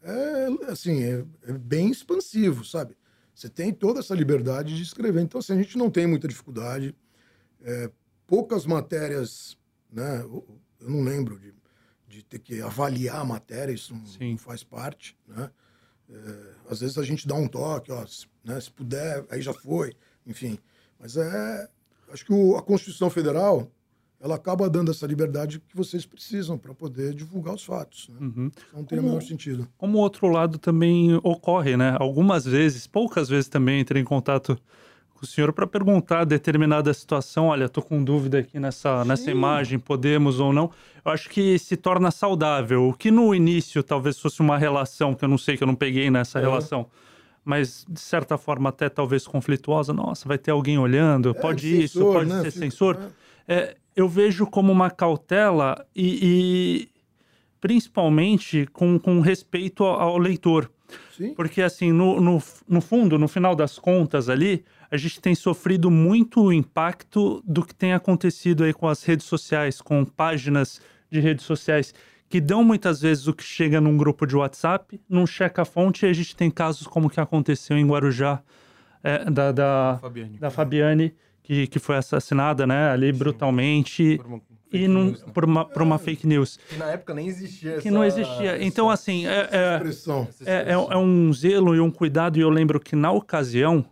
é, assim, é, é, bem expansivo, sabe? Você tem toda essa liberdade de escrever. Então, assim, a gente não tem muita dificuldade. É, poucas matérias, né? Eu, eu não lembro de, de, ter que avaliar a matéria, isso não, não faz parte, né? É, às vezes a gente dá um toque, ó, se, né, se puder, aí já foi, enfim. Mas é, acho que o, a Constituição Federal ela acaba dando essa liberdade que vocês precisam para poder divulgar os fatos. Né? Uhum. Não tem como, o menor sentido. Como o outro lado também ocorre, né? Algumas vezes, poucas vezes também entrei em contato com o senhor para perguntar determinada situação. Olha, estou com dúvida aqui nessa, nessa imagem, podemos ou não. Eu acho que se torna saudável. O que no início talvez fosse uma relação, que eu não sei, que eu não peguei nessa é. relação mas de certa forma até talvez conflituosa. Nossa, vai ter alguém olhando, é, pode sensor, isso, pode né? ser Fico, censor. É. É, eu vejo como uma cautela e, e principalmente com, com respeito ao, ao leitor. Sim. Porque, assim, no, no, no fundo, no final das contas ali, a gente tem sofrido muito o impacto do que tem acontecido aí com as redes sociais, com páginas de redes sociais que dão muitas vezes o que chega num grupo de WhatsApp, não checa a fonte, e a gente tem casos como o que aconteceu em Guarujá, é, da, da, Fabiane. da Fabiane, que, que foi assassinada, né, ali Sim. brutalmente. Por uma e num, news, né? por, uma, por uma fake news. Que na época nem existia Que essa, não existia. Então, assim, é, é, é, é, um zelo e um cuidado. E eu lembro que na ocasião,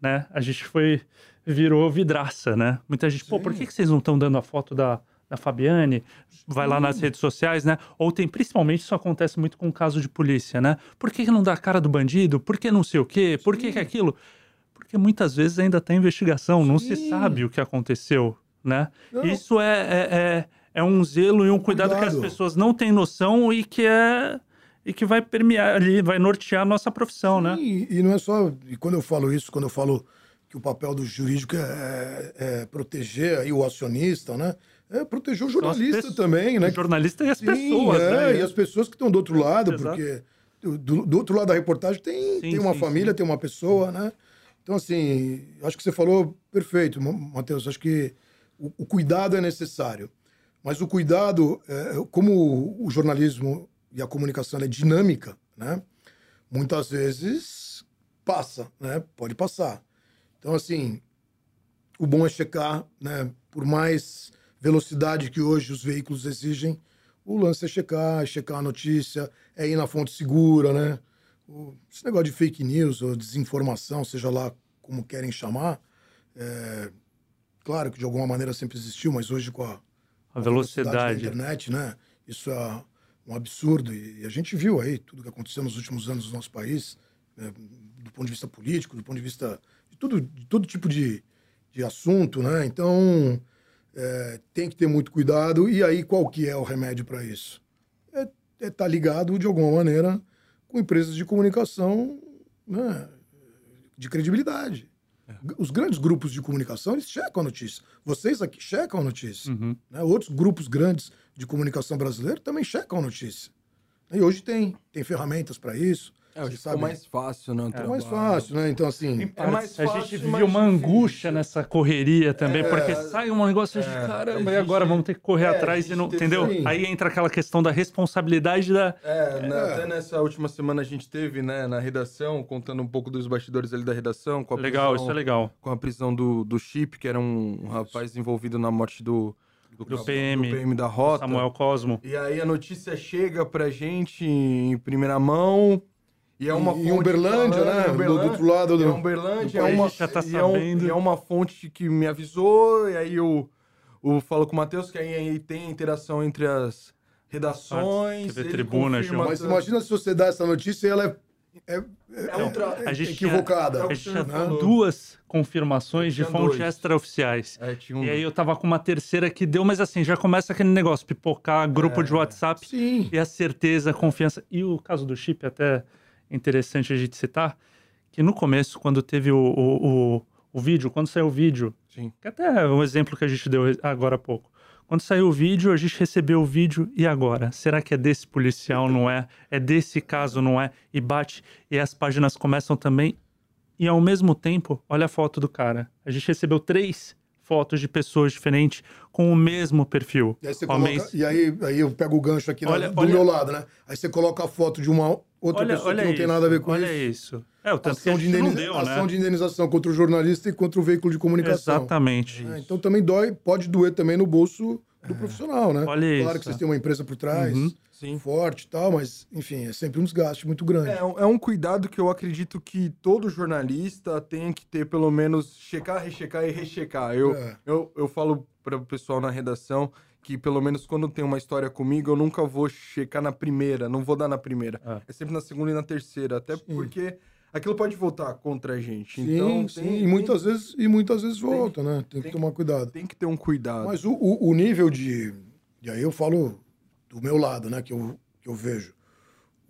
né, a gente foi, virou vidraça, né? Muita gente, Sim. pô, por que, que vocês não estão dando a foto da, da Fabiane, vai lá nas redes sociais, né? Ou tem, principalmente, isso acontece muito com o caso de polícia, né? Por que, que não dá a cara do bandido? Por que não sei o quê? Por que, que aquilo? Porque muitas vezes ainda tem investigação, Sim. não se sabe o que aconteceu, né? Não. Isso é, é, é, é, um zelo e um cuidado, cuidado, que as pessoas não têm noção e que é e que vai permear ali, vai nortear a nossa profissão, né? Sim, né? E não é só. E quando eu falo isso, quando eu falo que o papel do jurídico é, é, é proteger aí o acionista, né? É proteger o jornalista também, né? O jornalista e as Sim, pessoas, é, né? E as pessoas que estão do outro lado, Exato. porque do, do, outro lado da reportagem tem, sim, tem uma sim, família, sim. tem uma pessoa, né? Então, assim, acho que você falou perfeito, Matheus. Acho que o, o, cuidado é necessário. Mas o cuidado, é, como o jornalismo e a comunicação é dinâmica, né? Muitas vezes passa, né? Pode passar. Então, assim, o bom é checar, né? Por mais velocidade que hoje os veículos exigem, o lance é checar, é checar a notícia, é ir na fonte segura, né? esse negócio de fake news ou desinformação, seja lá como querem chamar, é, claro que de alguma maneira sempre existiu, mas hoje com a, a velocidade. velocidade da internet, né? Isso é um absurdo. E, a gente viu aí tudo que aconteceu nos últimos anos no nosso país, né? do ponto de vista político, do ponto de vista de, tudo, de todo tipo de, de assunto, né? Então, é, tem que ter muito cuidado. E aí, qual que é o remédio para isso? É estar é tá ligado, de alguma maneira, com empresas de comunicação né, de credibilidade. É. Os grandes grupos de comunicação, eles checam a notícia. Vocês aqui checam a notícia. Uhum. Né? Outros grupos grandes de comunicação brasileiro também checam a notícia. E hoje tem, tem ferramentas para isso. É, hoje ficou mais fácil, né? É mais fácil, né? Então, assim. É mais fácil, a gente viu uma angústia nessa correria também, é, porque sai um negócio de é, caramba, e agora vamos ter que correr é, atrás e não. Entendeu? Sim. Aí entra aquela questão da responsabilidade da. É, na, até nessa última semana a gente teve, né, na redação, contando um pouco dos bastidores ali da redação. Com a legal, prisão, isso é legal. Com a prisão do, do Chip, que era um, um rapaz envolvido na morte do. Do, do, PM, do PM da Rota. Samuel Cosmo. E aí a notícia chega pra gente em primeira mão. E é uma em Uberlândia, né? Uberlândia, do, outro lado do. É Uberlândia, do é uma, já tá e, é um, e é uma fonte que me avisou, e aí eu, eu falo com o Matheus que aí, aí tem interação entre as redações. TV Tribuna, João. Mas imagina se você dá essa notícia e ela é é, é, é, outra, a gente equivocada. Tinha, a gente tinha né? duas confirmações de fontes extraoficiais. É, um... E aí eu tava com uma terceira que deu, mas assim, já começa aquele negócio, pipocar grupo é, de WhatsApp sim. e a certeza, a confiança. E o caso do chip até interessante a gente citar, que no começo, quando teve o, o, o, o vídeo, quando saiu o vídeo, Sim. que até é um exemplo que a gente deu agora há pouco. Quando saiu o vídeo, a gente recebeu o vídeo e agora? Será que é desse policial, não é? É desse caso, não é? E bate, e as páginas começam também. E ao mesmo tempo, olha a foto do cara. A gente recebeu três fotos de pessoas diferentes com o mesmo perfil. E aí, coloca, e aí, aí eu pego o gancho aqui olha, do olha, meu lado, né? Aí você coloca a foto de uma outra olha, pessoa que não isso, tem nada a ver com olha isso. Olha isso. É, o tanto ação, de, indeniza deu, né? ação de indenização contra o jornalista e contra o veículo de comunicação. Exatamente. É, então também dói, pode doer também no bolso do é. profissional, né? Olha claro isso. que vocês têm uma empresa por trás, uhum. forte e tal, mas, enfim, é sempre um desgaste muito grande. É, é, um cuidado que eu acredito que todo jornalista tem que ter, pelo menos, checar, rechecar e rechecar. Eu, é. eu, eu falo para o pessoal na redação que pelo menos quando tem uma história comigo, eu nunca vou checar na primeira, não vou dar na primeira. É, é sempre na segunda e na terceira, até sim. porque aquilo pode voltar contra a gente. Sim, então, sim, tem, e muitas tem, vezes e muitas vezes volta, né? Tem, tem, que tomar cuidado. Tem que ter um cuidado. Mas o, o, o, nível de e aí eu falo do meu lado, né, que eu, que eu vejo.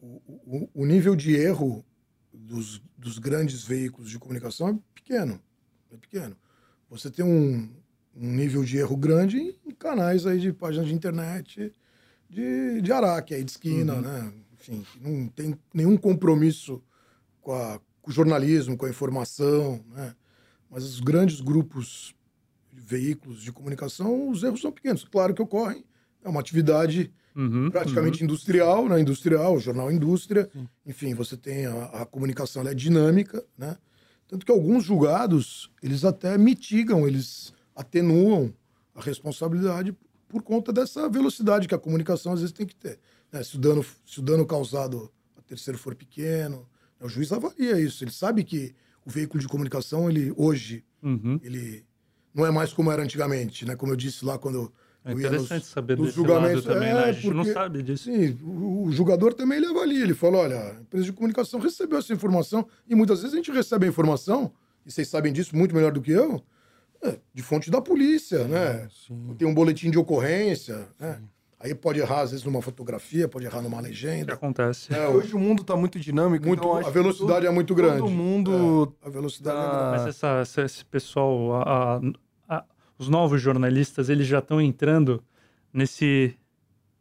O, o, o nível de erro dos, dos grandes veículos de comunicação é pequeno. É pequeno. Você tem um, um nível de erro grande em canais aí de páginas de internet de, de Araque, aí de esquina, uhum. né? Enfim, não tem nenhum compromisso com, a, com, o jornalismo, com a informação, né? Mas os grandes grupos, de veículos de comunicação, os erros são pequenos. Claro que ocorrem. É uma atividade uhum, praticamente uhum. industrial, né? Industrial, jornal indústria. Sim. Enfim, você tem a, a comunicação, é dinâmica, né? Tanto que alguns julgados, eles até mitigam, eles atenuam a responsabilidade por conta dessa velocidade que a comunicação às vezes tem que ter. Né? Se, o dano, se o dano causado a terceiro for pequeno? O juiz avalia isso. Ele sabe que o veículo de comunicação, ele hoje, uhum. ele não é mais como era antigamente. Né? Como eu disse lá quando É interessante nos, saber nos julgamentos. também, né? A gente porque, não sabe disso. Sim, o, o, julgador também ele avalia. Ele fala: olha, a empresa de comunicação recebeu essa informação, e muitas vezes a gente recebe a informação, e vocês sabem disso muito melhor do que eu, é, de fonte da polícia, né? Sim. Tem um boletim de ocorrência, né? Aí pode errar, às vezes, numa fotografia, pode errar numa legenda. Que acontece. É, hoje o mundo está muito dinâmico. Muito, então a velocidade todo, é muito grande. Todo mundo. É, a velocidade tá... é grande. Mas essa, essa, esse pessoal, a, a, os novos jornalistas, eles já estão entrando nesse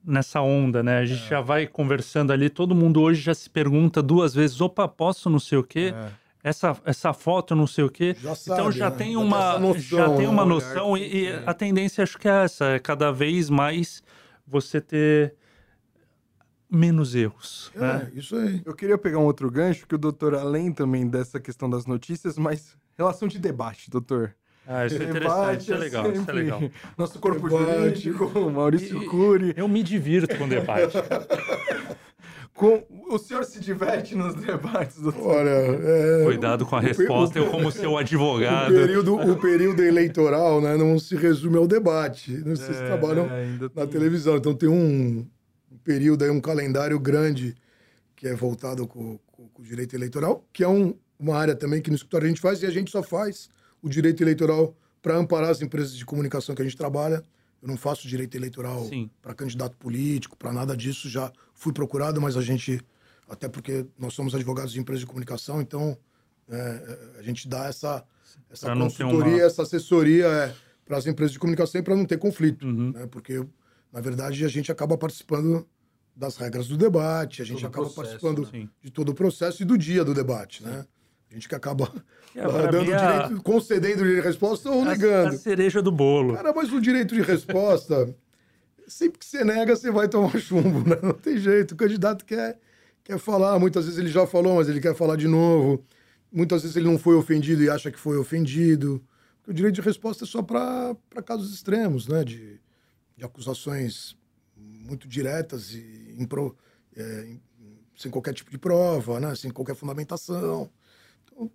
nessa onda, né? A gente é. já vai conversando ali, todo mundo hoje já se pergunta duas vezes, opa, posso não sei o quê? É. Essa, essa foto não sei o quê. Já então sabe, então já né? tem uma noção, já tem uma né? noção e, e a tendência acho que é essa, é cada vez mais você ter menos erros. É, né? isso aí. Eu queria pegar um outro gancho, que o doutor, além também dessa questão das notícias, mas relação de debate, doutor. Ah, isso é interessante, isso é legal, isso é legal. Nosso corpo debate. jurídico, Maurício e, Cury. Eu me divirto com debate. com, o senhor se diverte nos debates, doutor? Olha, é, Cuidado com a resposta, o, eu como seu advogado. O período, o período eleitoral né, não se resume ao debate. Não sei se é, trabalham na tem... televisão. Então tem um, um, período aí, um calendário grande que é voltado com, com, com o direito eleitoral, que é um, uma área também que no escritório a gente faz e a gente só faz o direito eleitoral para amparar as empresas de comunicação que a gente trabalha. Eu não faço direito eleitoral para candidato político, para nada disso. Já fui procurado, mas a gente, até porque nós somos advogados de empresas de comunicação, então é, a gente dá essa, essa consultoria, uma... essa assessoria é, para as empresas de comunicação para não ter conflito. Uhum. Né? Porque, na verdade, a gente acaba participando das regras do debate, a gente todo acaba processo, participando sim. de todo o processo e do dia do debate, né? A gente que acaba é, dando direito, concedendo o direito de resposta ou a, negando. A cereja do bolo. Cara, mas o direito de resposta, sempre que você nega, você vai tomar chumbo, né? Não tem jeito. O candidato quer, quer falar, muitas vezes ele já falou, mas ele quer falar de novo. Muitas vezes ele não foi ofendido e acha que foi ofendido. O direito de resposta é só para casos extremos, né? De, de acusações muito diretas e impro, é, sem qualquer tipo de prova, né? sem qualquer fundamentação.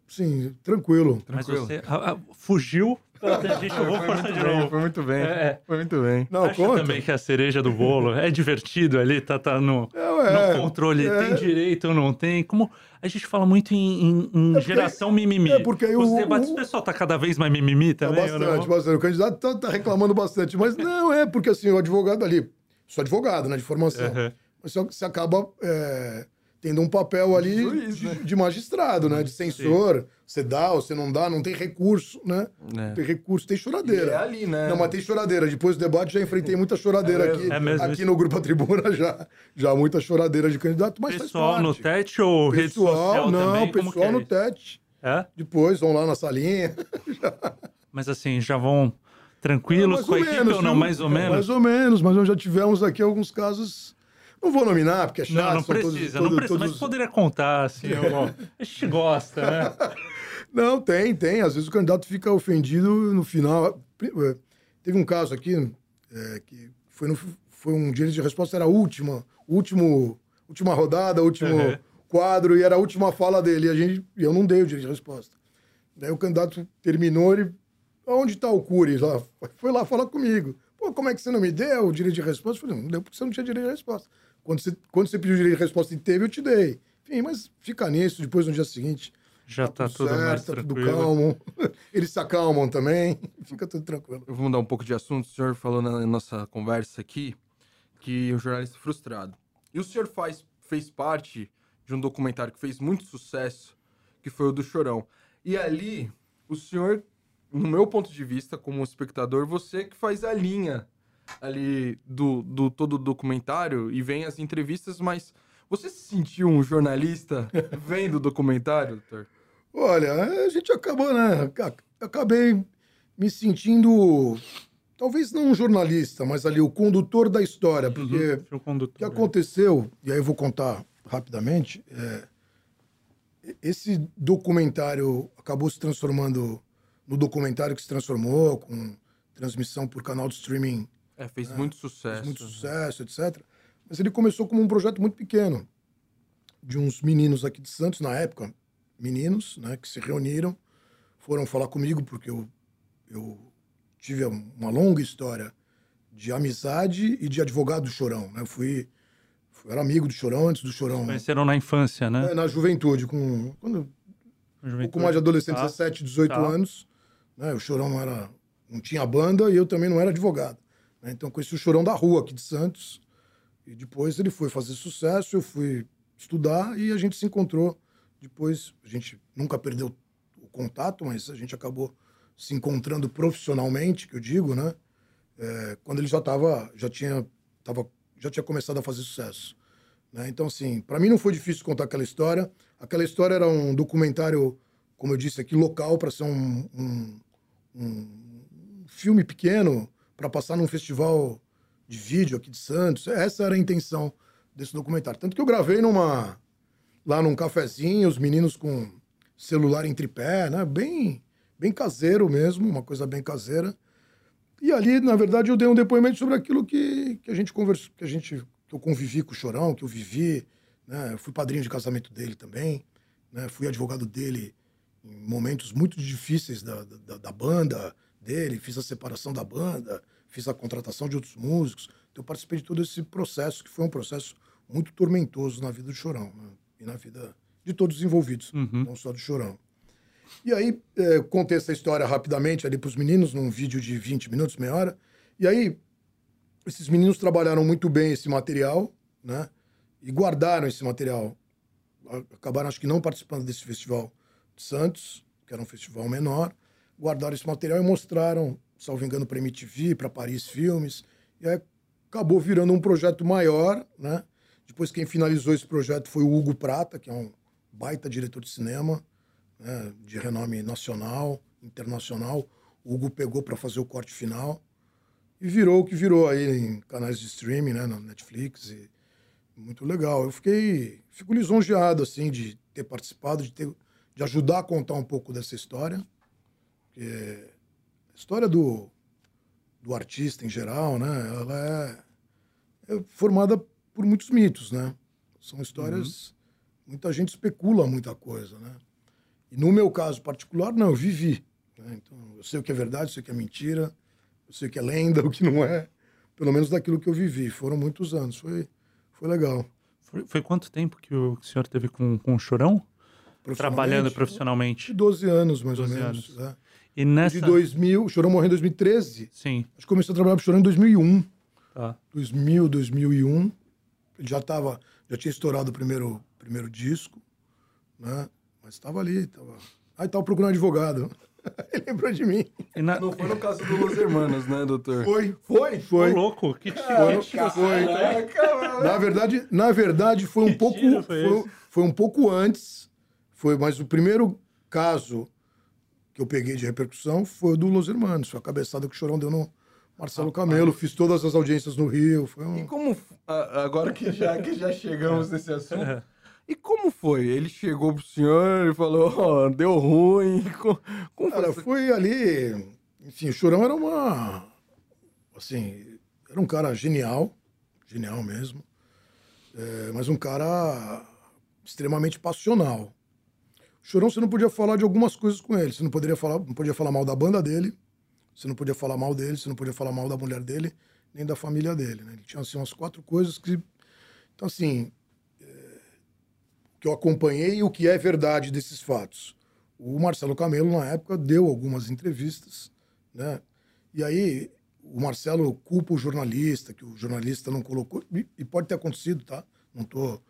Sim, tranquilo. Mas você a, a, fugiu pela tangente, eu vou forçar de novo. Foi muito bem, é. foi muito bem. Não, Acha conta. também que a cereja do bolo é divertido ali, tá, tá no, é, no controle, é. tem direito ou não tem. Como a gente fala muito em, em, em é geração mimimi. É porque Os o, debates, o pessoal tá cada vez mais mimimi tá também. bastante, bastante. O candidato tá, tá, reclamando bastante, mas não, é porque assim, o advogado ali, sou advogado, né, de formação, uhum. mas você acaba... É tendo um papel ali de, juiz, de, né? de magistrado, né? De censor. Sim. Você dá ou você não dá, não tem recurso, né? É. Tem recurso, tem choradeira. E é ali, né? Não, mas tem choradeira. Depois do debate já enfrentei muita choradeira é aqui. É mesmo, aqui no Grupo A Tribuna já, já muita choradeira de candidato, mas Pessoal no TET ou rede social não, também? pessoal é no TET. É? Depois vão lá na salinha. mas assim, já vão tranquilos com a equipe menos, ou não? Mais ou menos? Mais ou menos, mas nós já tivemos aqui alguns casos não vou nominar, porque é chato. Não, não precisa, todos, não precisa, todos... mas poderia contar, assim, a gente gosta, né? Não, tem, tem. Às vezes o candidato fica ofendido no final. Teve um caso aqui, é, que foi, no, foi um direito de resposta, era a última, último, última rodada, último uhum. quadro, e era a última fala dele. E a gente, eu não dei o direito de resposta. Daí o candidato terminou, ele. Onde está o Cury? Lá, foi lá falar comigo. Pô, como é que você não me deu o direito de resposta? Eu falei, não deu porque você não tinha direito de resposta. Quando você, quando você pediu direito de resposta e teve, eu te dei. Enfim, mas fica nisso, depois no dia seguinte. Já tá, tá tudo, certo, mais tá tudo calmo. Eles se acalmam também, fica tudo tranquilo. Eu vou mudar um pouco de assunto. O senhor falou na nossa conversa aqui que um jornalista frustrado. E o senhor faz, fez parte de um documentário que fez muito sucesso, que foi o do Chorão. E ali, o senhor, no meu ponto de vista, como espectador, você que faz a linha ali do, do todo o documentário e vem as entrevistas, mas você se sentiu um jornalista vendo o documentário, doutor? Olha, a gente acabou, né? Acabei me sentindo, talvez não um jornalista, mas ali o condutor da história, uhum, porque uhum, o condutor, que é. aconteceu, e aí eu vou contar rapidamente, é, esse documentário acabou se transformando no documentário que se transformou, com transmissão por canal de streaming é, fez né? muito sucesso. Fez muito sucesso, etc. Mas ele começou como um projeto muito pequeno, de uns meninos aqui de Santos, na época, meninos, né, que se reuniram, foram falar comigo, porque eu, eu tive uma longa história de amizade e de advogado do Chorão. Né? Eu fui, fui, era amigo do Chorão antes do Chorão. conheceram na infância, né? É, na juventude, com quando, juventude. um pouco mais de adolescente, tá. 17, 18 tá. anos. Né? O Chorão não era, não tinha banda e eu também não era advogado. Né? Então conheci o Chorão da rua aqui de Santos. E depois ele foi fazer sucesso, eu fui estudar e a gente se encontrou. Depois a gente nunca perdeu o contato, mas a gente acabou se encontrando profissionalmente, que eu digo, né? É, quando ele já estava, já tinha, tava, já tinha começado a fazer sucesso. Né? Então, assim, para mim não foi difícil contar aquela história. Aquela história era um documentário, como eu disse aqui, local, para ser um, um, um filme pequeno, para passar num festival de vídeo aqui de Santos. Essa era a intenção desse documentário. Tanto que eu gravei numa lá num cafezinho, os meninos com celular em tripé, né? Bem, bem caseiro mesmo, uma coisa bem caseira. E ali, na verdade, eu dei um depoimento sobre aquilo que, que a gente conversou, que a gente que eu convivi com o Chorão, que eu vivi, né? Eu fui padrinho de casamento dele também, né? Fui advogado dele em momentos muito difíceis da, da, da banda dele, fiz a separação da banda, fiz a contratação de outros músicos. Então, eu participei de todo esse processo, que foi um processo muito tormentoso na vida do Chorão né? e na vida de todos os envolvidos, uhum. não só do Chorão. E aí, é, contei essa história rapidamente ali para os meninos, num vídeo de 20 minutos, meia hora. E aí, esses meninos trabalharam muito bem esse material, né? E guardaram esse material. Acabaram, acho que, não participando desse festival de Santos, que era um festival menor. Guardaram esse material e mostraram salvo engano, para MTV, para Paris Filmes. E aí acabou virando um projeto maior, né? Depois quem finalizou esse projeto foi o Hugo Prata, que é um baita diretor de cinema, né? de renome nacional, internacional. O Hugo pegou para fazer o corte final e virou o que virou aí em canais de streaming, né, na Netflix. E muito legal. Eu fiquei, fico lisonjeado assim de ter participado, de ter, de ajudar a contar um pouco dessa história, porque a história do, do artista em geral, né? Ela é, é formada por muitos mitos, né? São histórias. Uhum. Muita gente especula muita coisa, né? E no meu caso particular, não, eu vivi. Né? Então, eu sei o que é verdade, eu sei o que é mentira, eu sei o que é lenda, o que não é. Pelo menos daquilo que eu vivi. Foram muitos anos. Foi, foi legal. Foi, foi quanto tempo que o senhor teve com, com o Chorão? Trabalhando profissionalmente? 12 anos, mais ou menos. Anos. É. E nessa... De 2000, o Chorão morreu em 2013. Sim. Acho que começou a trabalhar pro Chorão em 2001. Tá. 2000, 2001. Ele já tava, já tinha estourado o primeiro, primeiro disco, né? Mas estava ali, tava... Aí tava procurando advogado. Ele lembrou de mim. Na... Não foi no caso do Los Hermanos, né, doutor? Foi, foi, foi. Ô, louco, que tiro. Foi, foi. Na verdade, na verdade foi um pouco foi, foi, foi, um pouco antes. Foi, mas o primeiro caso que eu peguei de repercussão foi o do Los Hermanos, foi a cabeçada que o Chorão deu no Marcelo ah, Camelo, fiz todas as audiências no Rio. Um... E como, agora que já, que já chegamos nesse assunto, e como foi? Ele chegou pro senhor e falou, ó, oh, deu ruim, como Cara, foi? foi ali, enfim, o Chorão era uma, assim, era um cara genial, genial mesmo, é, mas um cara extremamente passional. Chorão, você não podia falar de algumas coisas com ele. Você não poderia falar, não podia falar mal da banda dele, você não podia falar mal dele, você não podia falar mal da mulher dele, nem da família dele. Né? Ele tinha assim, umas quatro coisas que. Então, assim, é... que eu acompanhei e o que é verdade desses fatos. O Marcelo Camelo, na época, deu algumas entrevistas, né? E aí o Marcelo culpa o jornalista, que o jornalista não colocou, e pode ter acontecido, tá? Não tô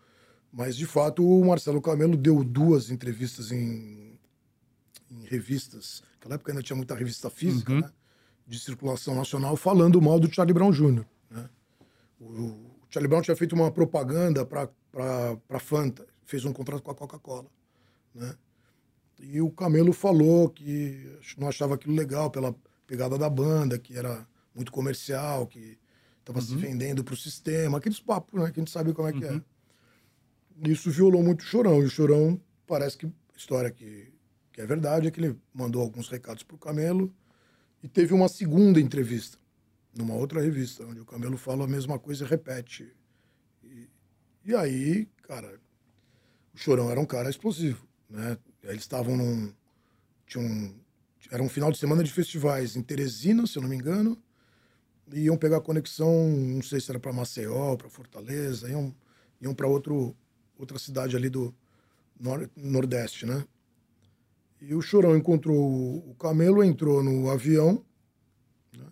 mas, de fato, o Marcelo Camelo deu duas entrevistas em, em revistas. Naquela época ainda tinha muita revista física, uhum. né? De circulação nacional, falando mal do Charlie Brown Jr. Né? O, o Charlie Brown tinha feito uma propaganda para Fanta, fez um contrato com a Coca-Cola. Né? E o Camelo falou que não achava aquilo legal pela pegada da banda, que era muito comercial, que estava uhum. se vendendo para o sistema, aqueles papos, né? Que a gente sabe como é que é. Isso violou muito o Chorão. E o Chorão, parece que, história que, que é verdade, é que ele mandou alguns recados para o Camelo e teve uma segunda entrevista numa outra revista, onde o Camelo fala a mesma coisa e repete. E, e aí, cara, o Chorão era um cara explosivo, né? Eles estavam num... Tinha um, era um final de semana de festivais em Teresina, se eu não me engano, e iam pegar conexão, não sei se era para Maceió, para Fortaleza, iam, iam para outra cidade ali do nor Nordeste, né? E o Chorão encontrou o Camelo, entrou no avião né?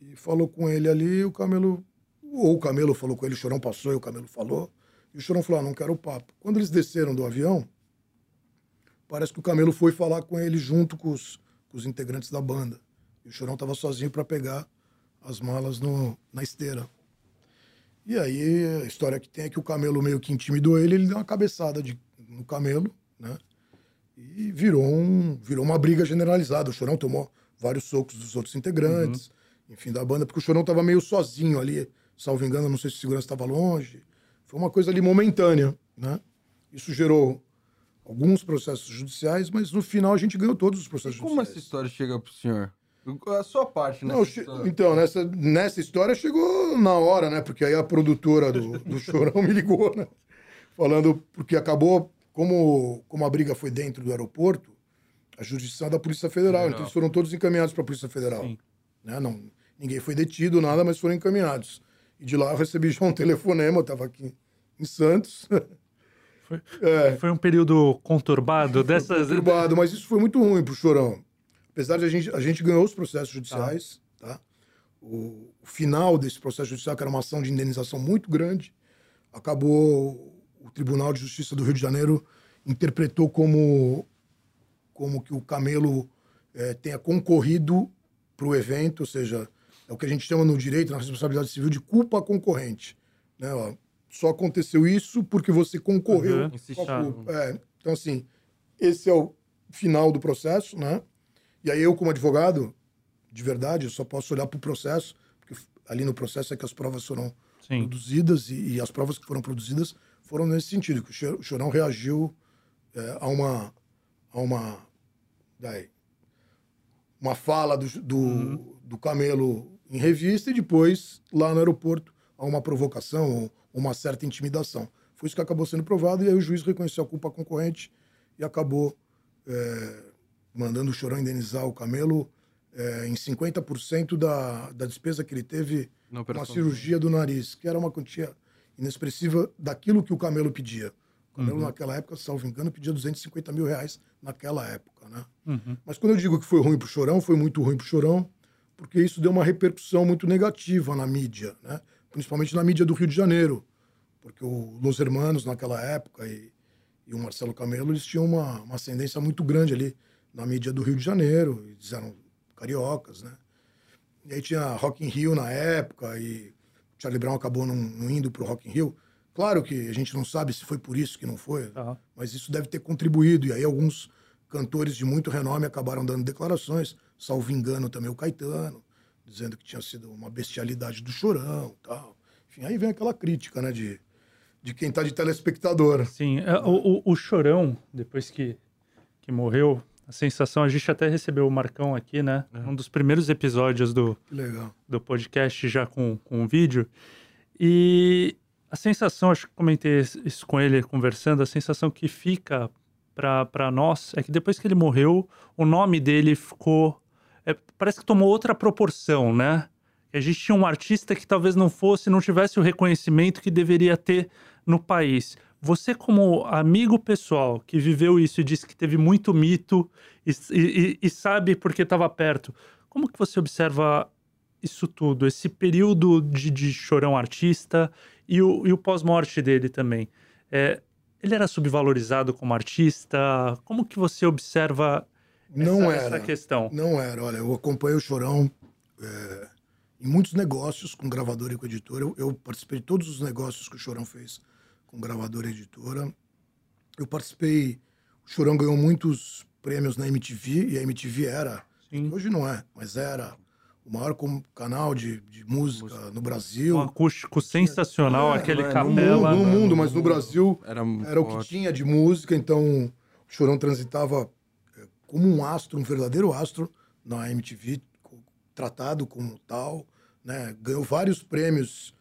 e falou com ele ali. O Camelo, ou o Camelo falou com ele, o Chorão passou e o Camelo falou. E o Chorão falou: ah, não quero o papo. Quando eles desceram do avião, parece que o Camelo foi falar com ele junto com os, com os integrantes da banda. E o Chorão estava sozinho para pegar as malas no, na esteira. E aí a história que tem é que o Camelo meio que intimidou ele, ele deu uma cabeçada de, no Camelo, né? E virou, um, virou uma briga generalizada. O Chorão tomou vários socos dos outros integrantes, uhum. enfim, da banda, porque o Chorão estava meio sozinho ali, salvo engano, não sei se a segurança estava longe. Foi uma coisa ali momentânea, né? Isso gerou alguns processos judiciais, mas no final a gente ganhou todos os processos e como judiciais. Como essa história chega pro senhor? A sua parte, né? Então, nessa, nessa história chegou na hora, né? Porque aí a produtora do, do Chorão me ligou, né? Falando, porque acabou como, como a briga foi dentro do aeroporto, a jurisdição é da Polícia Federal. Então eles foram todos encaminhados para a Polícia Federal. Né? Não, ninguém foi detido, nada, mas foram encaminhados. E de lá eu recebi já um telefonema, eu estava aqui em Santos. Foi, é. foi um período conturbado dessas. Conturbado, mas isso foi muito ruim para o Chorão. Apesar de a gente, a gente ganhou os processos judiciais, ah. tá? O, o, final desse processo judicial, que era uma ação de indenização muito grande, acabou o Tribunal de Justiça do Rio de Janeiro interpretou como, como que o Camelo é, tenha concorrido para o evento, ou seja, é o que a gente chama no direito, na responsabilidade civil, de culpa concorrente. Né? Ó, só aconteceu isso porque você concorreu uhum. com a culpa. É, então, assim, esse é o final do processo, né? E aí eu, como advogado, de verdade, eu só posso olhar para o processo, porque ali no processo é que as provas foram Sim. produzidas e, e, as provas que foram produzidas foram nesse sentido, que o Chorão reagiu é, a uma a uma daí, uma fala do, do, uhum. do, Camelo em revista e depois lá no aeroporto a uma provocação ou uma certa intimidação. Foi isso que acabou sendo provado e aí o juiz reconheceu a culpa concorrente e acabou é, mandando o Chorão indenizar o Camelo é, em 50% da, da despesa que ele teve com a cirurgia do nariz, que era uma quantia inexpressiva daquilo que o Camelo pedia. O Camelo, uhum. naquela época, salvo engano, pedia 250 mil reais naquela época, né? Uhum. Mas quando eu digo que foi ruim pro Chorão, foi muito ruim pro Chorão, porque isso deu uma repercussão muito negativa na mídia, né? Principalmente na mídia do Rio de Janeiro, porque o Los Hermanos, naquela época, e, e o Marcelo Camelo, eles tinham uma, uma ascendência muito grande ali na mídia do Rio de Janeiro, eles eram cariocas, né? E aí tinha Rock in Rio na época, e Charlie Brown acabou não, não indo para o Rock in Rio. Claro que a gente não sabe se foi por isso que não foi, uhum. mas isso deve ter contribuído. E aí alguns cantores de muito renome acabaram dando declarações, salvo engano também o Caetano, dizendo que tinha sido uma bestialidade do Chorão tal. Enfim, aí vem aquela crítica, né, de, de quem está de telespectador. Sim, é, o, o, o Chorão, depois que, que morreu, a sensação, a gente até recebeu o Marcão aqui, né? É. Um dos primeiros episódios do, do podcast já com, com o vídeo. E a sensação, acho que comentei isso com ele conversando, a sensação que fica para nós é que depois que ele morreu, o nome dele ficou. É, parece que tomou outra proporção, né? A gente tinha um artista que talvez não fosse, não tivesse o reconhecimento que deveria ter no país. Você, como amigo pessoal que viveu isso e disse que teve muito mito e, e, e sabe porque estava perto, como que você observa isso tudo, esse período de, de chorão artista e o, o pós-morte dele também? É, ele era subvalorizado como artista? Como que você observa não essa, era, essa questão? Não era. Olha, eu acompanhei o Chorão é, em muitos negócios com gravador e com editor. Eu, eu participei de todos os negócios que o Chorão fez com gravadora e editora. Eu participei, o Chorão ganhou muitos prêmios na MTV, e a MTV era, Sim. hoje não é, mas era o maior canal de, de música, música, no Brasil. Um acústico sensacional, é, aquele é, capela. No, no, no mundo, mas no Brasil era, era o que tinha de música, então o Chorão transitava é, como um astro, um verdadeiro astro na MTV, tratado como tal, né? Ganhou vários prêmios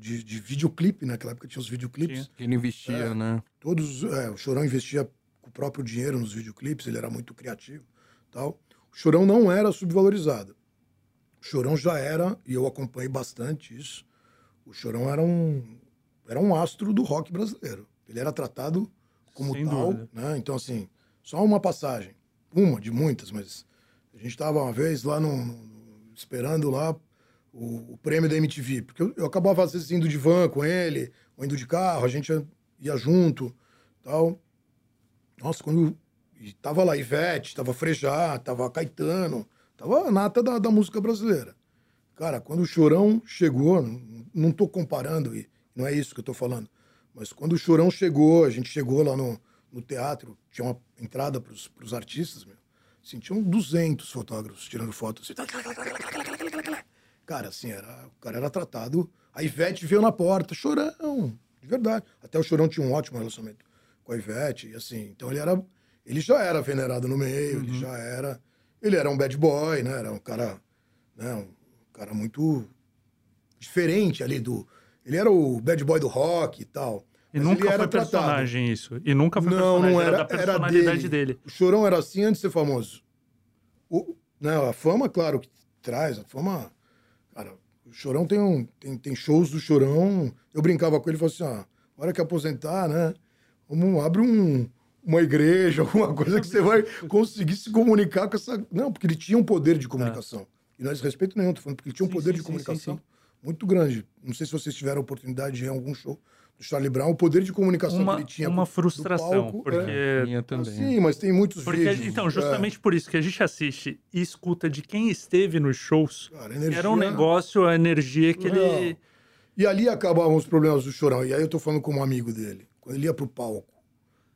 de, de videoclipe, né? naquela época tinha os videoclipes. Que ele investia, é, né? Todos, é, o Chorão investia com o próprio dinheiro nos videoclipes, ele era muito criativo tal. O Chorão não era subvalorizado. O Chorão já era, e eu acompanhei bastante isso, o Chorão era um, era um astro do rock brasileiro. Ele era tratado como Sem tal, né? Então, assim, só uma passagem. Uma de muitas, mas a gente estava uma vez lá no, no, esperando lá o, o, prêmio da MTV, porque eu, eu, acabava às vezes indo de van com ele, ou indo de carro, a gente ia, ia junto, tal. Nossa, quando e tava lá Ivete, tava Frejá, tava Caetano, tava a nata da, da música brasileira. Cara, quando o Chorão chegou, não, não tô comparando, e não é isso que eu tô falando, mas quando o Chorão chegou, a gente chegou lá no, no teatro, tinha uma entrada pros, pros artistas, meu. Assim, tinham 200 fotógrafos tirando fotos. Assim, cara, assim, era, o cara era tratado. A Ivete veio na porta, Chorão, de verdade. Até o Chorão tinha um ótimo relacionamento com a Ivete, e assim, então ele era ele já era venerado no meio, uhum. ele já era. Ele era um bad boy, né? Era um cara. Né? Um cara muito diferente ali do. Ele era o bad boy do rock e tal. E nunca foi tratado. personagem isso. E nunca foi não, personagem. Não, era, era da personalidade era dele. dele. O Chorão era assim antes de ser famoso. O, né, a fama, claro, que traz. A fama. O Chorão tem, um, tem, tem shows do Chorão. Eu brincava com ele e falava assim: ah, hora que aposentar, né? Vamos, abre um, uma igreja, alguma coisa que você vai conseguir se comunicar com essa. Não, porque ele tinha um poder de comunicação. E não é desrespeito nenhum, tô falando porque ele tinha um sim, poder sim, de comunicação sim, muito grande. Não sei se vocês tiveram a oportunidade de ir em algum show do Charlie Brown, o poder de comunicação uma, que ele tinha. Uma frustração, palco, porque. É... Minha também. sim, mas tem muitos porque, vídeos. Então, é. justamente é... por isso que a gente assiste e escuta de quem esteve nos shows. Cara, energia... Era um negócio, a energia que não. ele. E ali acabavam os problemas do Chorão. E aí eu tô falando como amigo dele. Quando ele ia pro palco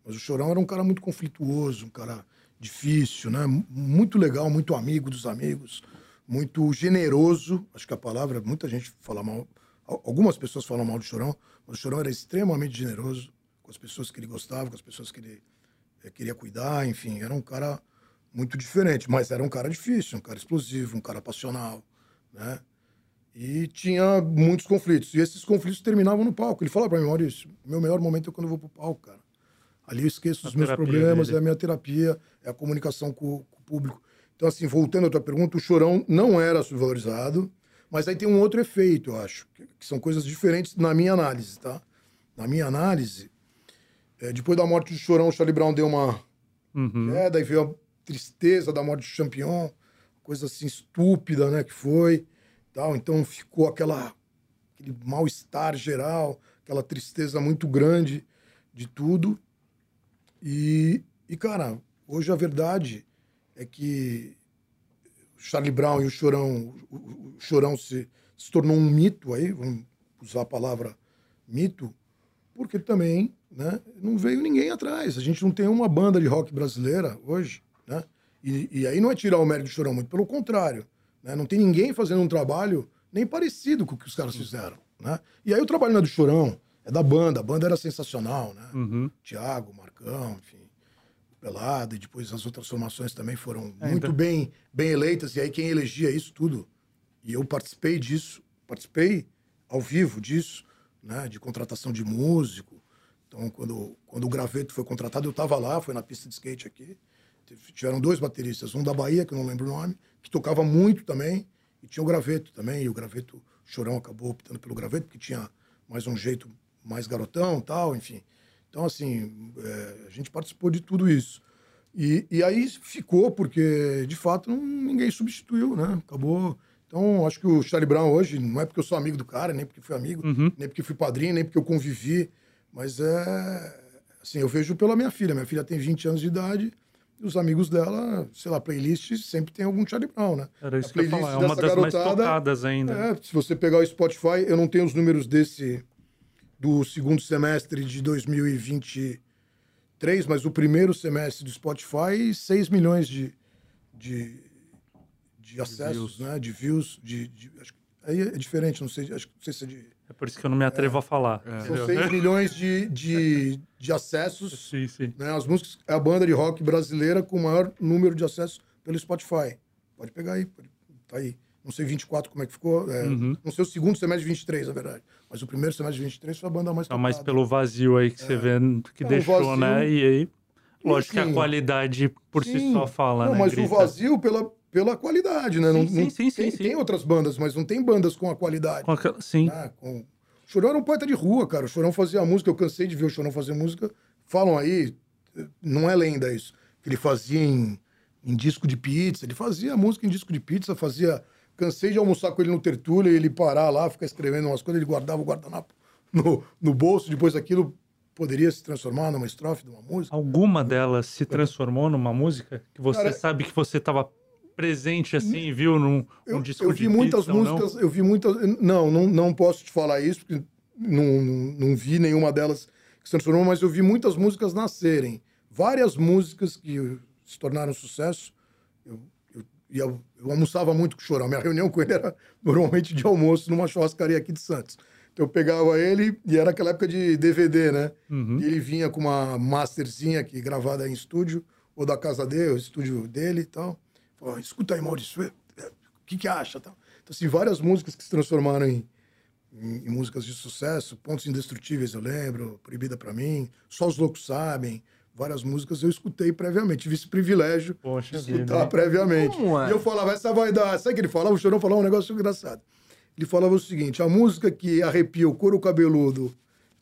mas o Chorão era um cara muito conflituoso, um cara difícil, né? Muito legal, muito amigo dos amigos, muito generoso. Acho que a palavra, muita gente fala mal, algumas pessoas falam mal do Chorão, mas o Chorão era extremamente generoso com as pessoas que ele gostava, com as pessoas que ele é, queria cuidar, enfim, era um cara muito diferente, mas era um cara difícil, um cara explosivo, um cara passional, né? E tinha muitos conflitos. E esses conflitos terminavam no palco. Ele falava para mim, Maurício, meu melhor momento é quando eu vou pro palco, cara. Ali eu esqueço os meus problemas, dele. é a minha terapia, é a comunicação com, com, o público. Então, assim, voltando à tua pergunta, o chorão não era subvalorizado, mas aí tem um outro efeito, eu acho, que, que são coisas diferentes na minha análise, tá? Na minha análise, é, depois da morte do chorão, o Charlie Brown deu uma uhum. queda, aí veio a tristeza da morte do Champion, coisa assim estúpida, né, que foi, tal. Então ficou aquela aquele mal-estar geral, aquela tristeza muito grande de tudo. E, e, cara, hoje a verdade é que Charlie Brown e o Chorão, o, Chorão se, se tornou um mito aí, vamos usar a palavra mito, porque também né, não veio ninguém atrás. A gente não tem uma banda de rock brasileira hoje, né? E, e aí não é tirar o mérito do Chorão, muito pelo contrário. Né? Não tem ninguém fazendo um trabalho nem parecido com o que os caras fizeram, né? E aí o trabalho não é do Chorão, é da banda. A banda era sensacional, né? Uhum. Tiago, Marcão, enfim, Pelado, e depois as outras formações também foram é, muito então... bem, bem eleitas. E aí quem elegia isso tudo, e eu participei disso, participei ao vivo disso, né? De contratação de músico. Então, quando, quando o Graveto foi contratado, eu estava lá, foi na pista de skate aqui. Tiveram dois bateristas, um da Bahia, que eu não lembro o nome, que tocava muito também, e tinha o Graveto também, e o Graveto, o Chorão acabou optando pelo Graveto, porque tinha mais um jeito mais garotão tal, enfim. Então, assim, é, a gente participou de tudo isso. E, e aí ficou, porque, de fato, não, ninguém substituiu, né? Acabou. Então, acho que o Charlie Brown hoje, não é porque eu sou amigo do cara, nem porque fui amigo, uhum. nem porque fui padrinho, nem porque eu convivi, mas é. Assim, eu vejo pela minha filha. Minha filha tem 20 anos de idade e os amigos dela, sei lá, playlist sempre tem algum Charlie Brown, né? Era isso que eu ia falar, é uma das garotada, mais tocadas ainda. É, se você pegar o Spotify, eu não tenho os números desse do segundo semestre de 2023, mas o primeiro semestre do Spotify, 6 milhões de, de, de acessos, de né? De views, de, de acho, aí é diferente, não sei, acho, não sei se é de... É por isso que eu não me atrevo é, a falar. É. São 6 milhões de, de, de acessos. Sim, sim. Né? As músicas, é a banda de rock brasileira com o maior número de acessos pelo Spotify. Pode pegar aí, pode, tá aí não sei 24 como é que ficou, é, uhum. não sei o segundo semestre de 23, na verdade. Mas o primeiro semestre de 23 foi a banda mais. Tá mais pelo vazio aí que é. você vê que é, deixou, né? vazio... né? E aí, lógico que a qualidade por sim. si só fala, não, né? Mas Grita. o vazio pela, pela qualidade, né? Sim, não, sim, não, sim, tem, sim, tem, outras bandas, mas não tem bandas com a qualidade. Com aquela, sim. Né? Com... O Chorão era um poeta de rua, cara. O Chorão fazia música, eu cansei de ver o Chorão fazer música. Falam aí, não é lenda isso, que ele fazia em, em disco de pizza. Ele fazia música em disco de pizza, fazia. Cansei de almoçar com ele no Tertúlia e ele parar lá, ficar escrevendo umas coisas, ele guardava o guardanapo no, no bolso, depois daquilo poderia se transformar numa estrofe de uma música. Alguma delas se transformou numa música que você Cara, sabe que você estava presente assim, viu num eu, um disco eu vi muitas músicas, eu vi muitas, não, não, não posso te falar isso porque não, não, não vi nenhuma delas que se transformou, mas eu vi muitas músicas nascerem, várias músicas que se tornaram sucesso. Eu, eu, eu, eu almoçava muito com o Chorão. Minha reunião com ele era normalmente de almoço numa churrascaria aqui de Santos. Então eu pegava ele, e era aquela época de DVD, né? Uhum. E ele vinha com uma masterzinha aqui, gravada em estúdio, ou da casa dele, o estúdio dele e tal. Falava, escuta aí, Maurício, é, é, o que que acha? Tal. Então, assim, várias músicas que se transformaram em, em, em músicas de sucesso, Pontos Indestrutíveis, eu lembro, Proibida para Mim, Só os Loucos Sabem, várias músicas eu escutei previamente. Tive esse privilégio Poxa de escutar vida, previamente. É? E eu falava, essa vai dar. Sabe o que ele falava? O Chorão falava um negócio engraçado. Ele falava o seguinte: a música que arrepia o couro cabeludo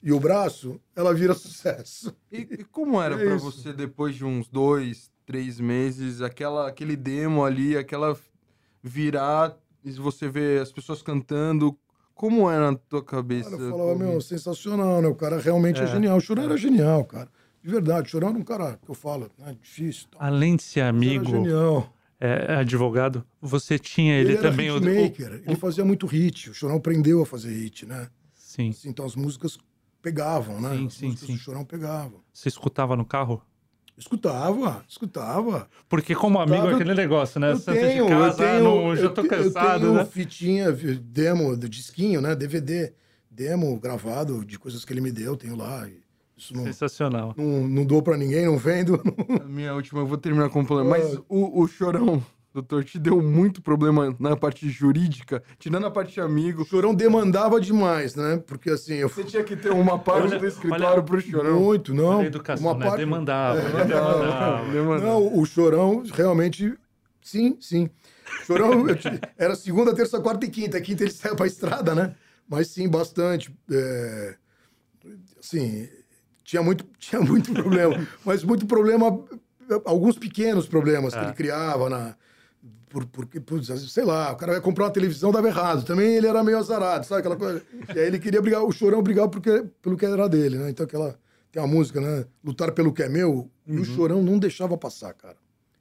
e o braço, ela vira sucesso. E, e como era é para você, depois de uns dois, três meses, aquela, aquele demo ali, aquela virar, e você vê as pessoas cantando, como era na tua cabeça? Cara, eu falava, meu, sensacional, né? O cara realmente é, é genial. O Chorão era genial, cara. De verdade, Chorão era um cara que eu falo, né? Difícil. Além de ser amigo. Genial é, advogado, você tinha ele, ele também. Era hitmaker, o, ele fazia muito hit. O Chorão aprendeu a fazer hit, né? Sim. Assim, então as músicas pegavam, né? Sim, as sim, sim. O Chorão pegavam. Você escutava no carro? Escutava, escutava. Porque como amigo escutava, aquele negócio, né? Eu tenho, de casa, eu tenho, não, já tô cansado, eu tenho né? fitinha, demo, do disquinho, né? DVD, demo gravado de coisas que ele me deu, tenho lá. E isso não, Sensacional. Não, não dou para ninguém, não vendo. A minha última, eu vou terminar com um problema. Mas o, o Chorão, doutor, te deu muito problema na parte jurídica, tirando a parte de amigo. O Chorão demandava demais, né? Porque assim. Eu... Você tinha que ter uma parte olha, do escritório olha, pro Chorão. Muito, não. Olha educação, uma né? parte... demandava, é, demandava. demandava. Não, o Chorão realmente. Sim, sim. Chorão era segunda, terça, quarta e quinta. Quinta ele saiu pra estrada, né? Mas sim, bastante. É... Assim, tinha muito, tinha muito problema. mas muito problema, alguns pequenos problemas que ele é. criava na. Por, porque, sei lá, o cara vai comprar uma televisão, dava errado. Também ele era meio azarado, sabe aquela coisa? E aí ele queria brigar, o Chorão brigava porque, pelo que era dele, né? Então aquela. Tem uma música, né? Lutar pelo que é meu. Uhum. E o uhum. Chorão não deixava passar, cara.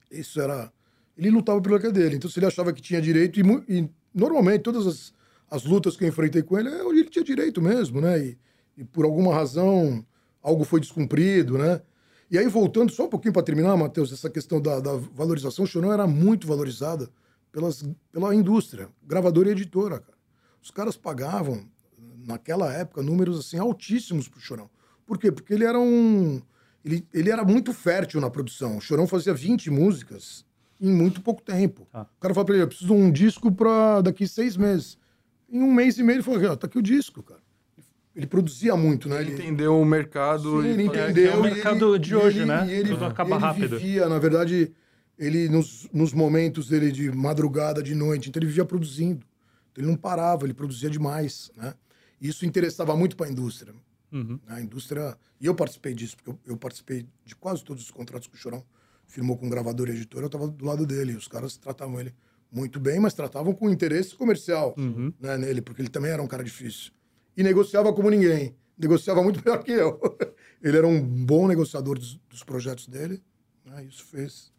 Isso era. Ele lutava pelo que é dele. Então, se ele achava que tinha direito, e, e normalmente todas as, as lutas que eu enfrentei com ele, é ele tinha direito mesmo, né? E, e por alguma razão algo foi descumprido, né? E aí, voltando só um pouquinho para terminar, Matheus, essa questão da, da, valorização, o Chorão era muito valorizada pelas, pela indústria, gravadora e editora, cara. Os caras pagavam, naquela época, números assim altíssimos pro Chorão. Por quê? Porque ele era um. Ele, ele era muito fértil na produção. O Chorão fazia 20 músicas em muito pouco tempo. Ah. O cara falou pra ele: eu preciso de um disco para daqui seis meses. Em um mês e meio ele falou: tá aqui o disco, cara ele produzia muito, né? Ele, ele entendeu o mercado. Sim, ele entendeu. É, é o mercado ele, de hoje, ele, né? E ele, Tudo acaba ele rápido. vivia, na verdade, ele nos, nos momentos dele de madrugada, de noite, então ele vivia produzindo. Então, ele não parava, ele produzia demais, né? E isso interessava muito para a indústria. Uhum. A indústria... E eu participei disso, porque eu, eu, participei de quase todos os contratos que o Chorão firmou com gravador e editor, eu estava do lado dele. Os caras tratavam ele muito bem, mas tratavam com interesse comercial uhum. né, nele, porque ele também era um cara difícil e negociava como ninguém. Negociava muito melhor que eu. Ele era um bom negociador dos, dos projetos dele. Né? Isso fez.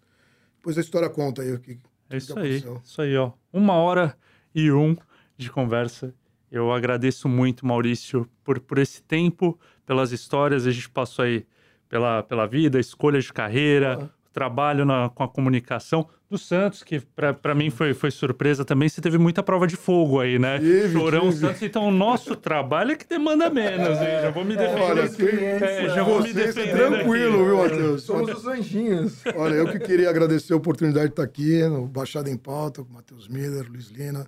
Depois a história conta aí o que. É isso que aí. Isso aí, ó. Uma hora e um de conversa. Eu agradeço muito, Maurício, por, por esse tempo, pelas histórias. A gente passou aí pela, pela vida, escolha de carreira, ah trabalho na, com a comunicação do Santos, que para mim foi, foi surpresa também. Você teve muita prova de fogo aí, né? Tive, Chorão tive. Santos. Então, o nosso trabalho é que demanda menos, hein? Já vou me defender. Olha, é, já vou me defender. Tranquilo, aqui. viu, Matheus? Somos os anjinhos. Olha, eu que queria agradecer a oportunidade de estar aqui no Baixada em Pauta, com Matheus Miller, Luiz Lina,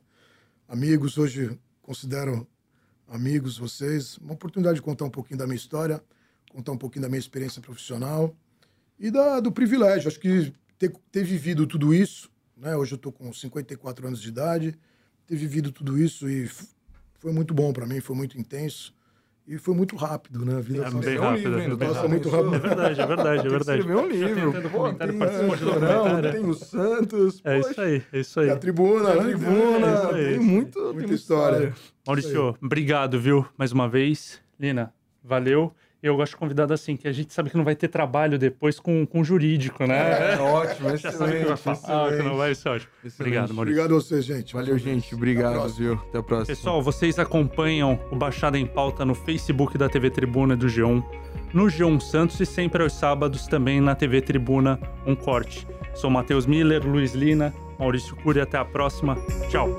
amigos, hoje considero amigos vocês. Uma oportunidade de contar um pouquinho da minha história, contar um pouquinho da minha experiência profissional e da, do privilégio. Acho que ter, ter vivido tudo isso Né? Hoje eu estou com 54 anos de idade, ter vivido tudo isso e foi muito bom para mim, foi muito intenso. E foi muito rápido, né? A vida é, bem rápido, um livro, passa muito rápido. É verdade, é verdade, é verdade. Escrever um livro. Pô, tem, tem, tem o Santos. É isso aí, é isso aí. Tem a tribuna, a tribuna. É aí, tem muito, muita tem história. história. Maurício, obrigado, viu? Mais uma vez. Lina, valeu eu gosto de convidado assim, que a gente sabe que não vai ter trabalho depois com, com jurídico, né? É, ótimo, excelente. Já sabe que vai falar, que não vai, isso é ótimo. Excelente. Obrigado, Maurício. Obrigado a vocês, gente. Valeu, gente. Obrigado, viu? Até a próxima. Pessoal, vocês acompanham o Baixada em Pauta no Facebook da TV Tribuna do G1, no G1 Santos e sempre aos sábados também na TV Tribuna Um Corte. Sou Matheus Miller, Luiz Lina, Maurício Cury. Até a próxima. Tchau.